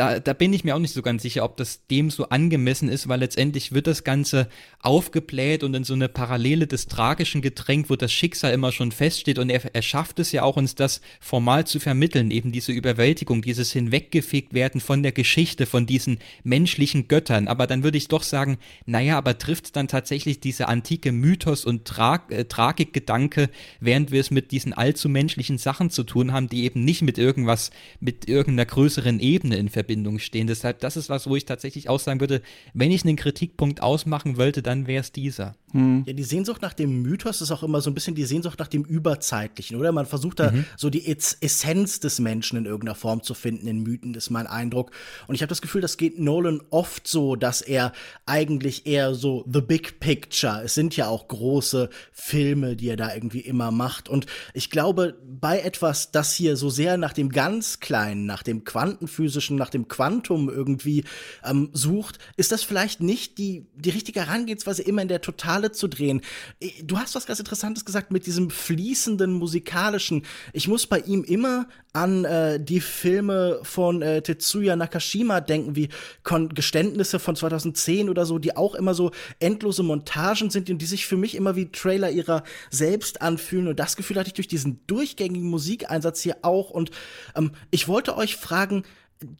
da, da bin ich mir auch nicht so ganz sicher, ob das dem so angemessen ist, weil letztendlich wird das Ganze aufgebläht und in so eine Parallele des Tragischen gedrängt, wo das Schicksal immer schon feststeht und er, er schafft es ja auch, uns das formal zu vermitteln, eben diese Überwältigung, dieses Hinweggefegt werden von der Geschichte, von diesen menschlichen Göttern. Aber dann würde ich doch sagen, naja, aber trifft dann tatsächlich diese antike Mythos und Tra äh, Tragikgedanke, während wir es mit diesen allzu menschlichen Sachen zu tun haben, die eben nicht mit irgendwas, mit irgendeiner größeren Ebene in Verbindung Verbindung stehen. Deshalb, das ist was, wo ich tatsächlich auch sagen würde, wenn ich einen Kritikpunkt ausmachen wollte, dann wäre es dieser. Hm. Ja, die Sehnsucht nach dem Mythos ist auch immer so ein bisschen die Sehnsucht nach dem Überzeitlichen, oder? Man versucht da mhm. so die Essenz des Menschen in irgendeiner Form zu finden in Mythen, ist mein Eindruck. Und ich habe das Gefühl, das geht Nolan oft so, dass er eigentlich eher so the big picture, es sind ja auch große Filme, die er da irgendwie immer macht. Und ich glaube, bei etwas, das hier so sehr nach dem ganz Kleinen, nach dem Quantenphysischen, nach dem dem Quantum irgendwie ähm, sucht, ist das vielleicht nicht die, die richtige Herangehensweise, immer in der Totale zu drehen. Du hast was ganz Interessantes gesagt mit diesem fließenden musikalischen. Ich muss bei ihm immer an äh, die Filme von äh, Tetsuya Nakashima denken, wie Kon Geständnisse von 2010 oder so, die auch immer so endlose Montagen sind und die sich für mich immer wie Trailer ihrer selbst anfühlen. Und das Gefühl hatte ich durch diesen durchgängigen Musikeinsatz hier auch. Und ähm, ich wollte euch fragen,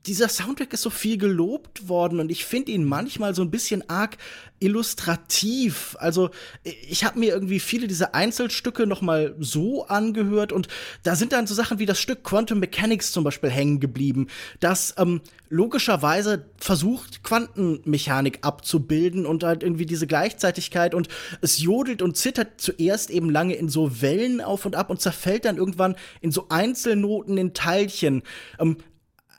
dieser Soundtrack ist so viel gelobt worden und ich finde ihn manchmal so ein bisschen arg illustrativ. Also ich habe mir irgendwie viele dieser Einzelstücke noch mal so angehört und da sind dann so Sachen wie das Stück Quantum Mechanics zum Beispiel hängen geblieben, das ähm, logischerweise versucht Quantenmechanik abzubilden und halt irgendwie diese Gleichzeitigkeit und es jodelt und zittert zuerst eben lange in so Wellen auf und ab und zerfällt dann irgendwann in so Einzelnoten in Teilchen. Ähm,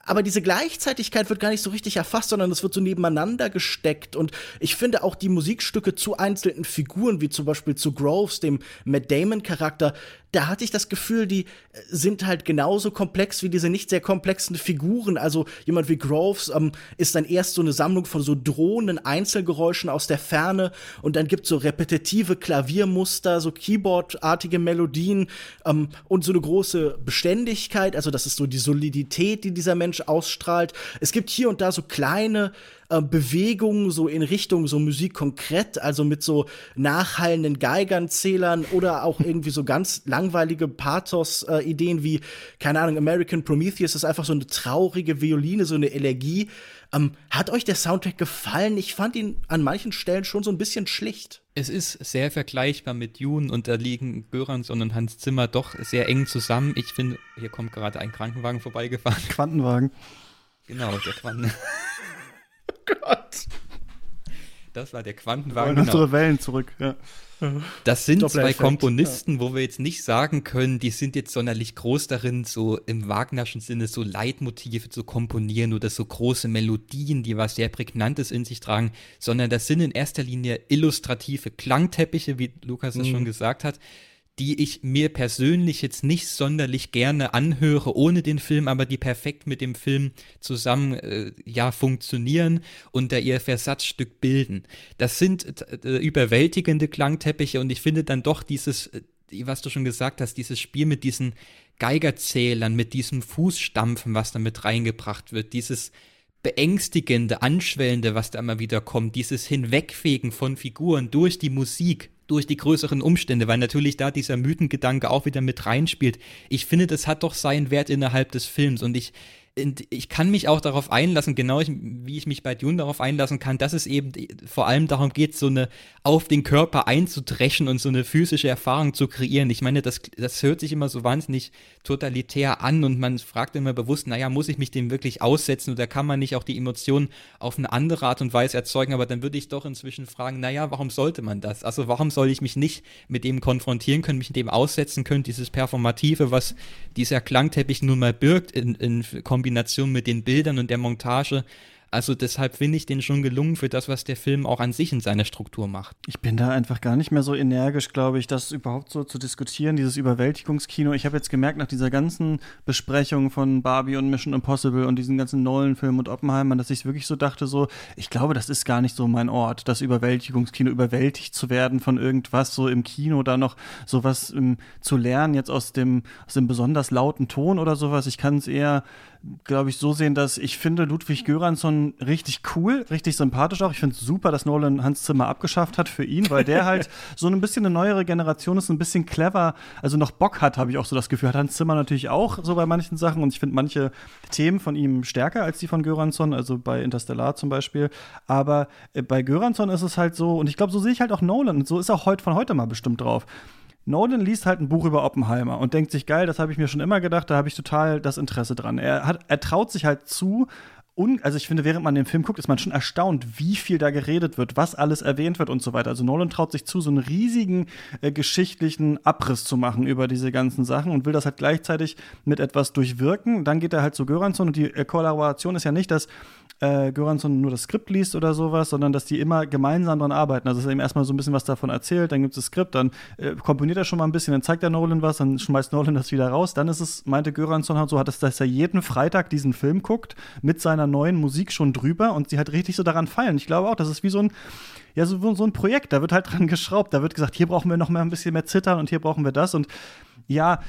aber diese Gleichzeitigkeit wird gar nicht so richtig erfasst, sondern es wird so nebeneinander gesteckt. Und ich finde auch die Musikstücke zu einzelnen Figuren, wie zum Beispiel zu Groves, dem Matt Damon-Charakter, da hatte ich das Gefühl, die äh, sind halt genauso komplex wie diese nicht sehr komplexen Figuren. Also jemand wie Groves ähm, ist dann erst so eine Sammlung von so drohenden Einzelgeräuschen aus der Ferne und dann gibt so repetitive Klaviermuster, so Keyboard-artige Melodien ähm, und so eine große Beständigkeit. Also das ist so die Solidität, die dieser Mensch ausstrahlt. Es gibt hier und da so kleine äh, Bewegungen so in Richtung so Musik konkret, also mit so nachhallenden Geigernzählern oder auch irgendwie so ganz langweilige Pathos-Ideen äh, wie, keine Ahnung, American Prometheus ist einfach so eine traurige Violine, so eine Elegie. Ähm, hat euch der Soundtrack gefallen? Ich fand ihn an manchen Stellen schon so ein bisschen schlicht. Es ist sehr vergleichbar mit Dune und da liegen Göransson und Hans Zimmer doch sehr eng zusammen. Ich finde, hier kommt gerade ein Krankenwagen vorbeigefahren. Quantenwagen. Genau, der Quanten. Gott. Das war der Quantenwagen. Genau. unsere Wellen zurück, ja. Das sind zwei Komponisten, ja. wo wir jetzt nicht sagen können, die sind jetzt sonderlich groß darin, so im Wagnerschen Sinne so Leitmotive zu komponieren oder so große Melodien, die was sehr Prägnantes in sich tragen, sondern das sind in erster Linie illustrative Klangteppiche, wie Lukas es mhm. schon gesagt hat, die ich mir persönlich jetzt nicht sonderlich gerne anhöre ohne den Film, aber die perfekt mit dem Film zusammen äh, ja funktionieren und da ihr Versatzstück bilden. Das sind äh, überwältigende Klangteppiche und ich finde dann doch dieses, äh, was du schon gesagt hast, dieses Spiel mit diesen Geigerzählern, mit diesem Fußstampfen, was da mit reingebracht wird, dieses beängstigende, anschwellende, was da immer wieder kommt, dieses Hinwegfegen von Figuren durch die Musik, durch die größeren Umstände, weil natürlich da dieser Mythengedanke auch wieder mit reinspielt. Ich finde, das hat doch seinen Wert innerhalb des Films und ich ich kann mich auch darauf einlassen, genau wie ich mich bei Dune darauf einlassen kann, dass es eben vor allem darum geht, so eine auf den Körper einzudreschen und so eine physische Erfahrung zu kreieren. Ich meine, das, das hört sich immer so wahnsinnig totalitär an und man fragt immer bewusst, naja, muss ich mich dem wirklich aussetzen oder kann man nicht auch die Emotionen auf eine andere Art und Weise erzeugen? Aber dann würde ich doch inzwischen fragen, naja, warum sollte man das? Also warum soll ich mich nicht mit dem konfrontieren können, mich mit dem aussetzen können, dieses Performative, was dieser Klangteppich nun mal birgt in, in Kombination mit den Bildern und der Montage, also deshalb finde ich den schon gelungen für das, was der Film auch an sich in seiner Struktur macht. Ich bin da einfach gar nicht mehr so energisch, glaube ich, das überhaupt so zu diskutieren, dieses Überwältigungskino. Ich habe jetzt gemerkt, nach dieser ganzen Besprechung von Barbie und Mission Impossible und diesen ganzen Nolan-Filmen und Oppenheimer, dass ich wirklich so dachte, so, ich glaube, das ist gar nicht so mein Ort, das Überwältigungskino, überwältigt zu werden von irgendwas, so im Kino da noch sowas um, zu lernen, jetzt aus dem, aus dem besonders lauten Ton oder sowas. Ich kann es eher glaube ich, so sehen, dass ich finde Ludwig Göransson richtig cool, richtig sympathisch auch. Ich finde es super, dass Nolan Hans Zimmer abgeschafft hat für ihn, weil der halt so ein bisschen eine neuere Generation ist, ein bisschen clever, also noch Bock hat, habe ich auch so das Gefühl. Hat Hans Zimmer natürlich auch so bei manchen Sachen und ich finde manche Themen von ihm stärker als die von Göransson, also bei Interstellar zum Beispiel. Aber äh, bei Göransson ist es halt so, und ich glaube, so sehe ich halt auch Nolan und so ist auch heute von heute mal bestimmt drauf. Nolan liest halt ein Buch über Oppenheimer und denkt sich, geil, das habe ich mir schon immer gedacht, da habe ich total das Interesse dran. Er, hat, er traut sich halt zu, und, also ich finde, während man den Film guckt, ist man schon erstaunt, wie viel da geredet wird, was alles erwähnt wird und so weiter. Also Nolan traut sich zu, so einen riesigen äh, geschichtlichen Abriss zu machen über diese ganzen Sachen und will das halt gleichzeitig mit etwas durchwirken. Dann geht er halt zu Göransson und die äh, Kollaboration ist ja nicht, dass äh, Göransson nur das Skript liest oder sowas, sondern dass die immer gemeinsam dran arbeiten. Also dass er ihm erstmal so ein bisschen was davon erzählt, dann gibt es das Skript, dann äh, komponiert er schon mal ein bisschen, dann zeigt er Nolan was, dann schmeißt Nolan das wieder raus. Dann ist es, meinte Göransson halt so, hat es, dass er jeden Freitag diesen Film guckt, mit seiner neuen Musik schon drüber und sie hat richtig so daran feilen. Ich glaube auch, das ist wie so ein ja, so, so ein Projekt, da wird halt dran geschraubt, da wird gesagt, hier brauchen wir noch mal ein bisschen mehr Zittern und hier brauchen wir das und ja,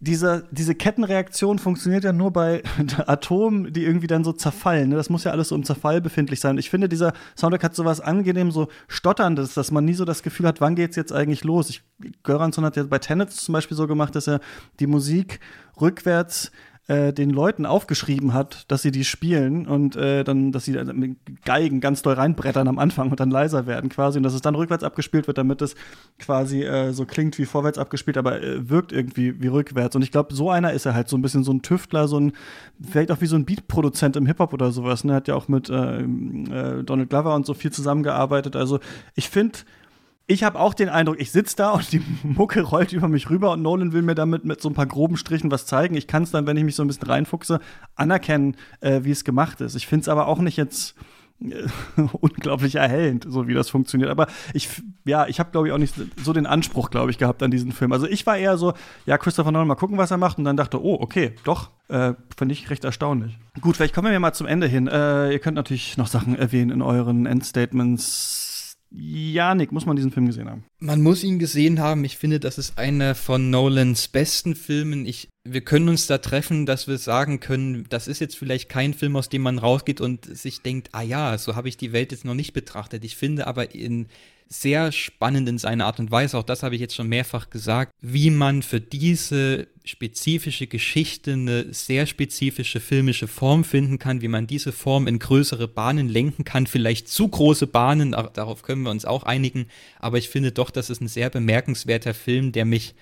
diese, diese Kettenreaktion funktioniert ja nur bei Atomen, die irgendwie dann so zerfallen. Ne? Das muss ja alles so im Zerfall befindlich sein. Ich finde, dieser Soundtrack hat so was angenehm, so stotterndes, dass man nie so das Gefühl hat, wann geht's jetzt eigentlich los? Ich, Göransson hat ja bei Tenet zum Beispiel so gemacht, dass er die Musik rückwärts äh, den Leuten aufgeschrieben hat, dass sie die spielen und äh, dann, dass sie mit Geigen ganz doll reinbrettern am Anfang und dann leiser werden quasi und dass es dann rückwärts abgespielt wird, damit es quasi äh, so klingt wie vorwärts abgespielt, aber äh, wirkt irgendwie wie rückwärts. Und ich glaube, so einer ist er halt so ein bisschen so ein Tüftler, so ein, vielleicht auch wie so ein Beatproduzent im Hip-Hop oder sowas. Ne? Hat ja auch mit äh, äh, Donald Glover und so viel zusammengearbeitet. Also ich finde, ich habe auch den Eindruck, ich sitze da und die Mucke rollt über mich rüber und Nolan will mir damit mit so ein paar groben Strichen was zeigen. Ich kann es dann, wenn ich mich so ein bisschen reinfuchse, anerkennen, äh, wie es gemacht ist. Ich finde es aber auch nicht jetzt äh, unglaublich erhellend, so wie das funktioniert. Aber ich, ja, ich habe, glaube ich, auch nicht so den Anspruch, glaube ich, gehabt an diesen Film. Also ich war eher so, ja, Christopher Nolan, mal gucken, was er macht. Und dann dachte, oh, okay, doch, äh, finde ich recht erstaunlich. Gut, vielleicht kommen wir mal zum Ende hin. Äh, ihr könnt natürlich noch Sachen erwähnen in euren Endstatements ja, Nick, muss man diesen Film gesehen haben. Man muss ihn gesehen haben. Ich finde, das ist einer von Nolans besten Filmen. Ich, wir können uns da treffen, dass wir sagen können, das ist jetzt vielleicht kein Film, aus dem man rausgeht und sich denkt, ah ja, so habe ich die Welt jetzt noch nicht betrachtet. Ich finde aber in sehr spannend in seiner Art und Weise, auch das habe ich jetzt schon mehrfach gesagt, wie man für diese spezifische Geschichte eine sehr spezifische filmische Form finden kann, wie man diese Form in größere Bahnen lenken kann, vielleicht zu große Bahnen, darauf können wir uns auch einigen, aber ich finde doch, das ist ein sehr bemerkenswerter Film, der mich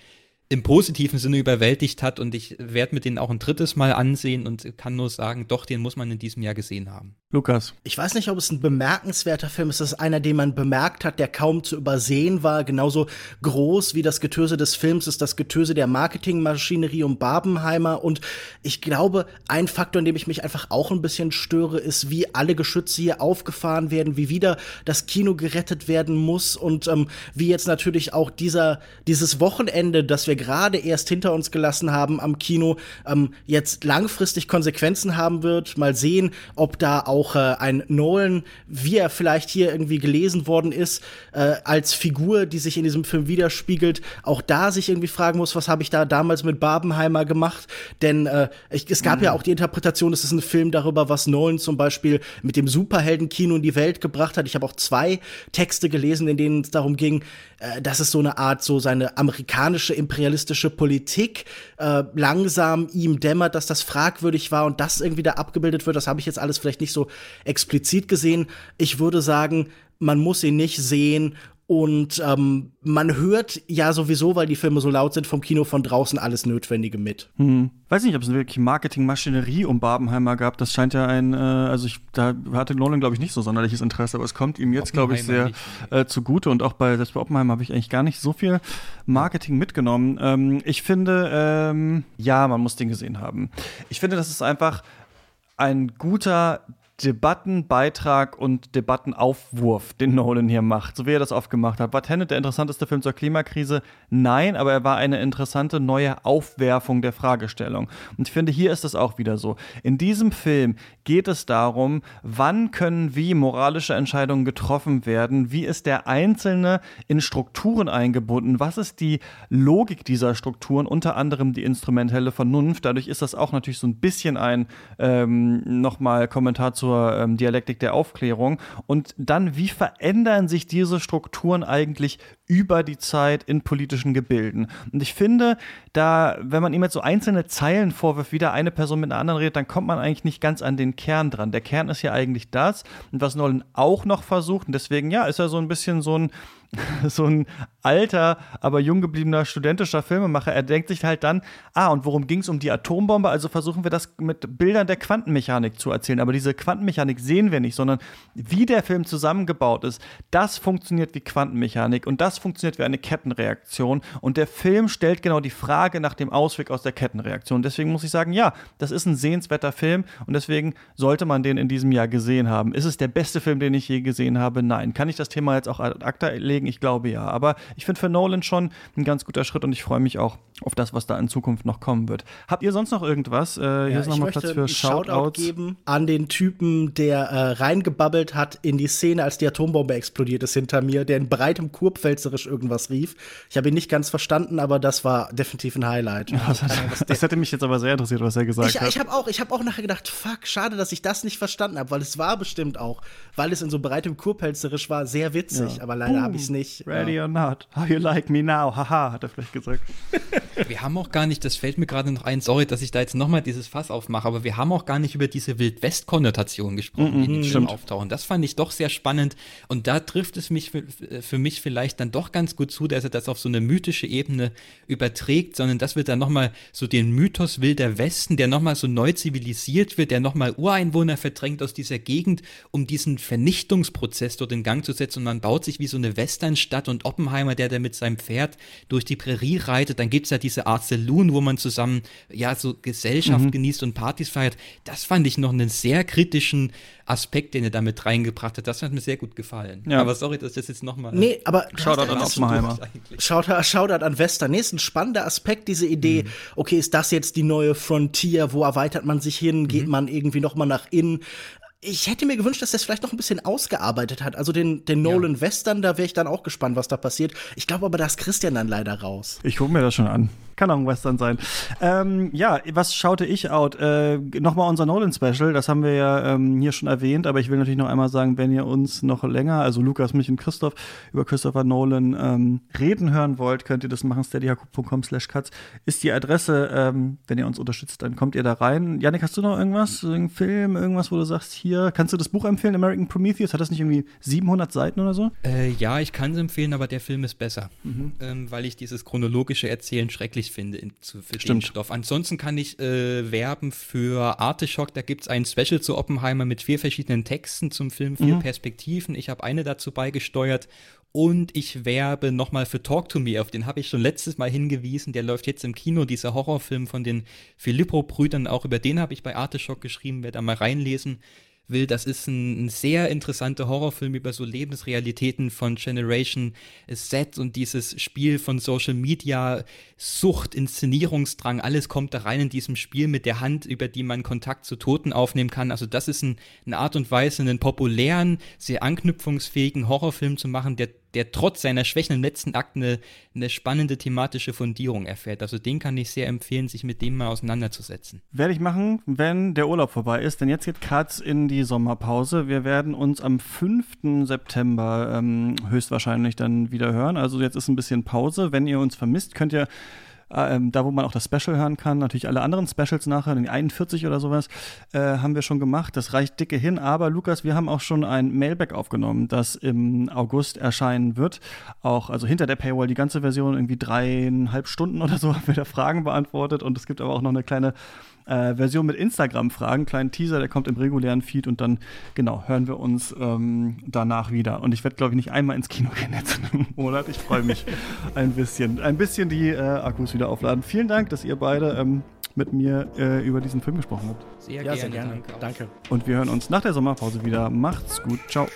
im positiven Sinne überwältigt hat. Und ich werde mir den auch ein drittes Mal ansehen und kann nur sagen, doch, den muss man in diesem Jahr gesehen haben. Lukas. Ich weiß nicht, ob es ein bemerkenswerter Film ist. Es ist einer, den man bemerkt hat, der kaum zu übersehen war. Genauso groß wie das Getöse des Films ist das Getöse der Marketingmaschinerie um Barbenheimer. Und ich glaube, ein Faktor, in dem ich mich einfach auch ein bisschen störe, ist, wie alle Geschütze hier aufgefahren werden, wie wieder das Kino gerettet werden muss und ähm, wie jetzt natürlich auch dieser, dieses Wochenende, das wir gerade erst hinter uns gelassen haben am Kino, ähm, jetzt langfristig Konsequenzen haben wird. Mal sehen, ob da auch äh, ein Nolan, wie er vielleicht hier irgendwie gelesen worden ist, äh, als Figur, die sich in diesem Film widerspiegelt, auch da sich irgendwie fragen muss, was habe ich da damals mit Barbenheimer gemacht? Denn äh, ich, es gab mhm. ja auch die Interpretation, es ist ein Film darüber, was Nolan zum Beispiel mit dem Superheldenkino in die Welt gebracht hat. Ich habe auch zwei Texte gelesen, in denen es darum ging, äh, dass es so eine Art, so seine amerikanische imperialistische Politik äh, langsam ihm dämmert, dass das fragwürdig war und das irgendwie da abgebildet wird. Das habe ich jetzt alles vielleicht nicht so explizit gesehen. Ich würde sagen, man muss ihn nicht sehen und ähm, man hört ja sowieso, weil die Filme so laut sind, vom Kino von draußen alles Notwendige mit. Hm. Weiß nicht, ob es wirklich Marketingmaschinerie um Barbenheimer gab. Das scheint ja ein, äh, also ich, da hatte Nolan, glaube ich, nicht so sonderliches Interesse, aber es kommt ihm jetzt, glaube ich, sehr äh, zugute. Und auch bei, selbst bei Oppenheimer habe ich eigentlich gar nicht so viel Marketing mitgenommen. Ähm, ich finde, ähm, ja, man muss den gesehen haben. Ich finde, das ist einfach ein guter Debattenbeitrag und Debattenaufwurf, den Nolan hier macht, so wie er das oft gemacht hat. War Tenet der interessanteste Film zur Klimakrise? Nein, aber er war eine interessante neue Aufwerfung der Fragestellung. Und ich finde, hier ist es auch wieder so. In diesem Film geht es darum, wann können wie moralische Entscheidungen getroffen werden, wie ist der Einzelne in Strukturen eingebunden, was ist die Logik dieser Strukturen, unter anderem die instrumentelle Vernunft. Dadurch ist das auch natürlich so ein bisschen ein ähm, nochmal Kommentar zu zur ähm, Dialektik der Aufklärung. Und dann, wie verändern sich diese Strukturen eigentlich über die Zeit in politischen Gebilden? Und ich finde, da, wenn man ihm jetzt so einzelne Zeilen vorwirft, wie da eine Person mit einer anderen redet, dann kommt man eigentlich nicht ganz an den Kern dran. Der Kern ist ja eigentlich das. Und was Nolan auch noch versucht, und deswegen, ja, ist er so ein bisschen so ein so ein alter, aber jung gebliebener studentischer Filmemacher. Er denkt sich halt dann, ah, und worum ging es um die Atombombe? Also versuchen wir das mit Bildern der Quantenmechanik zu erzählen. Aber diese Quantenmechanik sehen wir nicht, sondern wie der Film zusammengebaut ist, das funktioniert wie Quantenmechanik und das funktioniert wie eine Kettenreaktion. Und der Film stellt genau die Frage nach dem Ausweg aus der Kettenreaktion. Deswegen muss ich sagen, ja, das ist ein sehenswerter Film und deswegen sollte man den in diesem Jahr gesehen haben. Ist es der beste Film, den ich je gesehen habe? Nein. Kann ich das Thema jetzt auch ad acta legen? Ich glaube ja. Aber ich finde für Nolan schon ein ganz guter Schritt und ich freue mich auch auf das, was da in Zukunft noch kommen wird. Habt ihr sonst noch irgendwas? Äh, hier ja, ist nochmal Platz für Shoutouts. Shoutout geben an den Typen, der äh, reingebabbelt hat in die Szene, als die Atombombe explodiert ist hinter mir, der in breitem Kurpfälzerisch irgendwas rief. Ich habe ihn nicht ganz verstanden, aber das war definitiv ein Highlight. Ja, das, das, hätte mich jetzt aber sehr interessiert, was er gesagt ich, hat. Ich habe auch, hab auch nachher gedacht, fuck, schade, dass ich das nicht verstanden habe, weil es war bestimmt auch, weil es in so breitem Kurpfälzerisch war, sehr witzig, ja. aber leider habe ich es nicht. Ready ja. or not, how you like me now, haha, hat er vielleicht gesagt. wir haben auch gar nicht, das fällt mir gerade noch ein, sorry, dass ich da jetzt nochmal dieses Fass aufmache, aber wir haben auch gar nicht über diese Wildwest-Konnotation gesprochen, mm -hmm, die in den Film auftauchen. Das fand ich doch sehr spannend und da trifft es mich für, für, mich vielleicht dann doch ganz gut zu, dass er das auf so eine mythische Ebene überträgt, sondern das wird dann nochmal so den Mythos Wilder Westen, der nochmal so neu zivilisiert wird, der nochmal Ureinwohner verdrängt aus dieser Gegend, um diesen Vernichtungsprozess dort in Gang zu setzen und man baut sich wie so eine Westernstadt und Oppenheimer, der da mit seinem Pferd durch die Prärie reitet, dann gibt es ja diese Art Saloon, wo man zusammen ja so Gesellschaft mhm. genießt und Partys feiert. Das fand ich noch einen sehr kritischen Aspekt, den er damit reingebracht hat. Das hat mir sehr gut gefallen. Ja. Aber sorry, dass ich das jetzt nochmal. Nee, aber Shoutout an Oppenheimer. Shoutout, Shoutout an Western. Nee, ist ein spannender Aspekt, diese Idee. Mhm. Okay, ist das jetzt die neue Frontier? Wo erweitert man sich hin? Mhm. Geht man irgendwie noch mal nach innen? Ich hätte mir gewünscht, dass das vielleicht noch ein bisschen ausgearbeitet hat. Also den, den Nolan ja. Western, da wäre ich dann auch gespannt, was da passiert. Ich glaube aber, da ist Christian dann leider raus. Ich gucke mir das schon an. Kann auch ein Western sein. Ähm, ja, was schaute ich out? Äh, Nochmal unser Nolan-Special, das haben wir ja ähm, hier schon erwähnt, aber ich will natürlich noch einmal sagen, wenn ihr uns noch länger, also Lukas, mich und Christoph, über Christopher Nolan ähm, reden hören wollt, könnt ihr das machen, steadyhaku.com slash cuts ist die Adresse. Ähm, wenn ihr uns unterstützt, dann kommt ihr da rein. Janik, hast du noch irgendwas? Irgendein Film, irgendwas, wo du sagst, hier, kannst du das Buch empfehlen, American Prometheus? Hat das nicht irgendwie 700 Seiten oder so? Äh, ja, ich kann es empfehlen, aber der Film ist besser, mhm. ähm, weil ich dieses chronologische Erzählen schrecklich finde in, zu, für Stimmt. den Stoff. Ansonsten kann ich äh, werben für Artischock. Da gibt es ein Special zu Oppenheimer mit vier verschiedenen Texten zum Film, vier mhm. Perspektiven. Ich habe eine dazu beigesteuert und ich werbe nochmal für Talk to Me, auf den habe ich schon letztes Mal hingewiesen. Der läuft jetzt im Kino, dieser Horrorfilm von den Filippo-Brüdern. Auch über den habe ich bei Artischock geschrieben, wer da mal reinlesen will. Das ist ein, ein, sehr interessanter Horrorfilm über so Lebensrealitäten von Generation Z und dieses Spiel von Social Media, Sucht, Inszenierungsdrang, alles kommt da rein in diesem Spiel mit der Hand, über die man Kontakt zu Toten aufnehmen kann. Also das ist ein, eine Art und Weise, einen populären, sehr anknüpfungsfähigen Horrorfilm zu machen, der der trotz seiner Schwächen im letzten Akt eine, eine spannende thematische Fundierung erfährt. Also den kann ich sehr empfehlen, sich mit dem mal auseinanderzusetzen. Werde ich machen, wenn der Urlaub vorbei ist, denn jetzt geht Katz in die Sommerpause. Wir werden uns am 5. September ähm, höchstwahrscheinlich dann wieder hören. Also jetzt ist ein bisschen Pause. Wenn ihr uns vermisst, könnt ihr ähm, da wo man auch das Special hören kann. Natürlich alle anderen Specials nachher, die 41 oder sowas, äh, haben wir schon gemacht. Das reicht dicke hin. Aber Lukas, wir haben auch schon ein Mailback aufgenommen, das im August erscheinen wird. Auch, also hinter der Paywall die ganze Version, irgendwie dreieinhalb Stunden oder so haben wir da Fragen beantwortet. Und es gibt aber auch noch eine kleine äh, Version mit Instagram-Fragen, kleinen Teaser, der kommt im regulären Feed und dann, genau, hören wir uns ähm, danach wieder. Und ich werde, glaube ich, nicht einmal ins Kino gehen jetzt im Monat. Ich freue mich ein bisschen, ein bisschen die äh, Akkus wieder aufladen. Vielen Dank, dass ihr beide ähm, mit mir äh, über diesen Film gesprochen habt. Sehr ja, gerne. Sehr gerne. Danke. Und wir hören uns nach der Sommerpause wieder. Macht's gut. Ciao.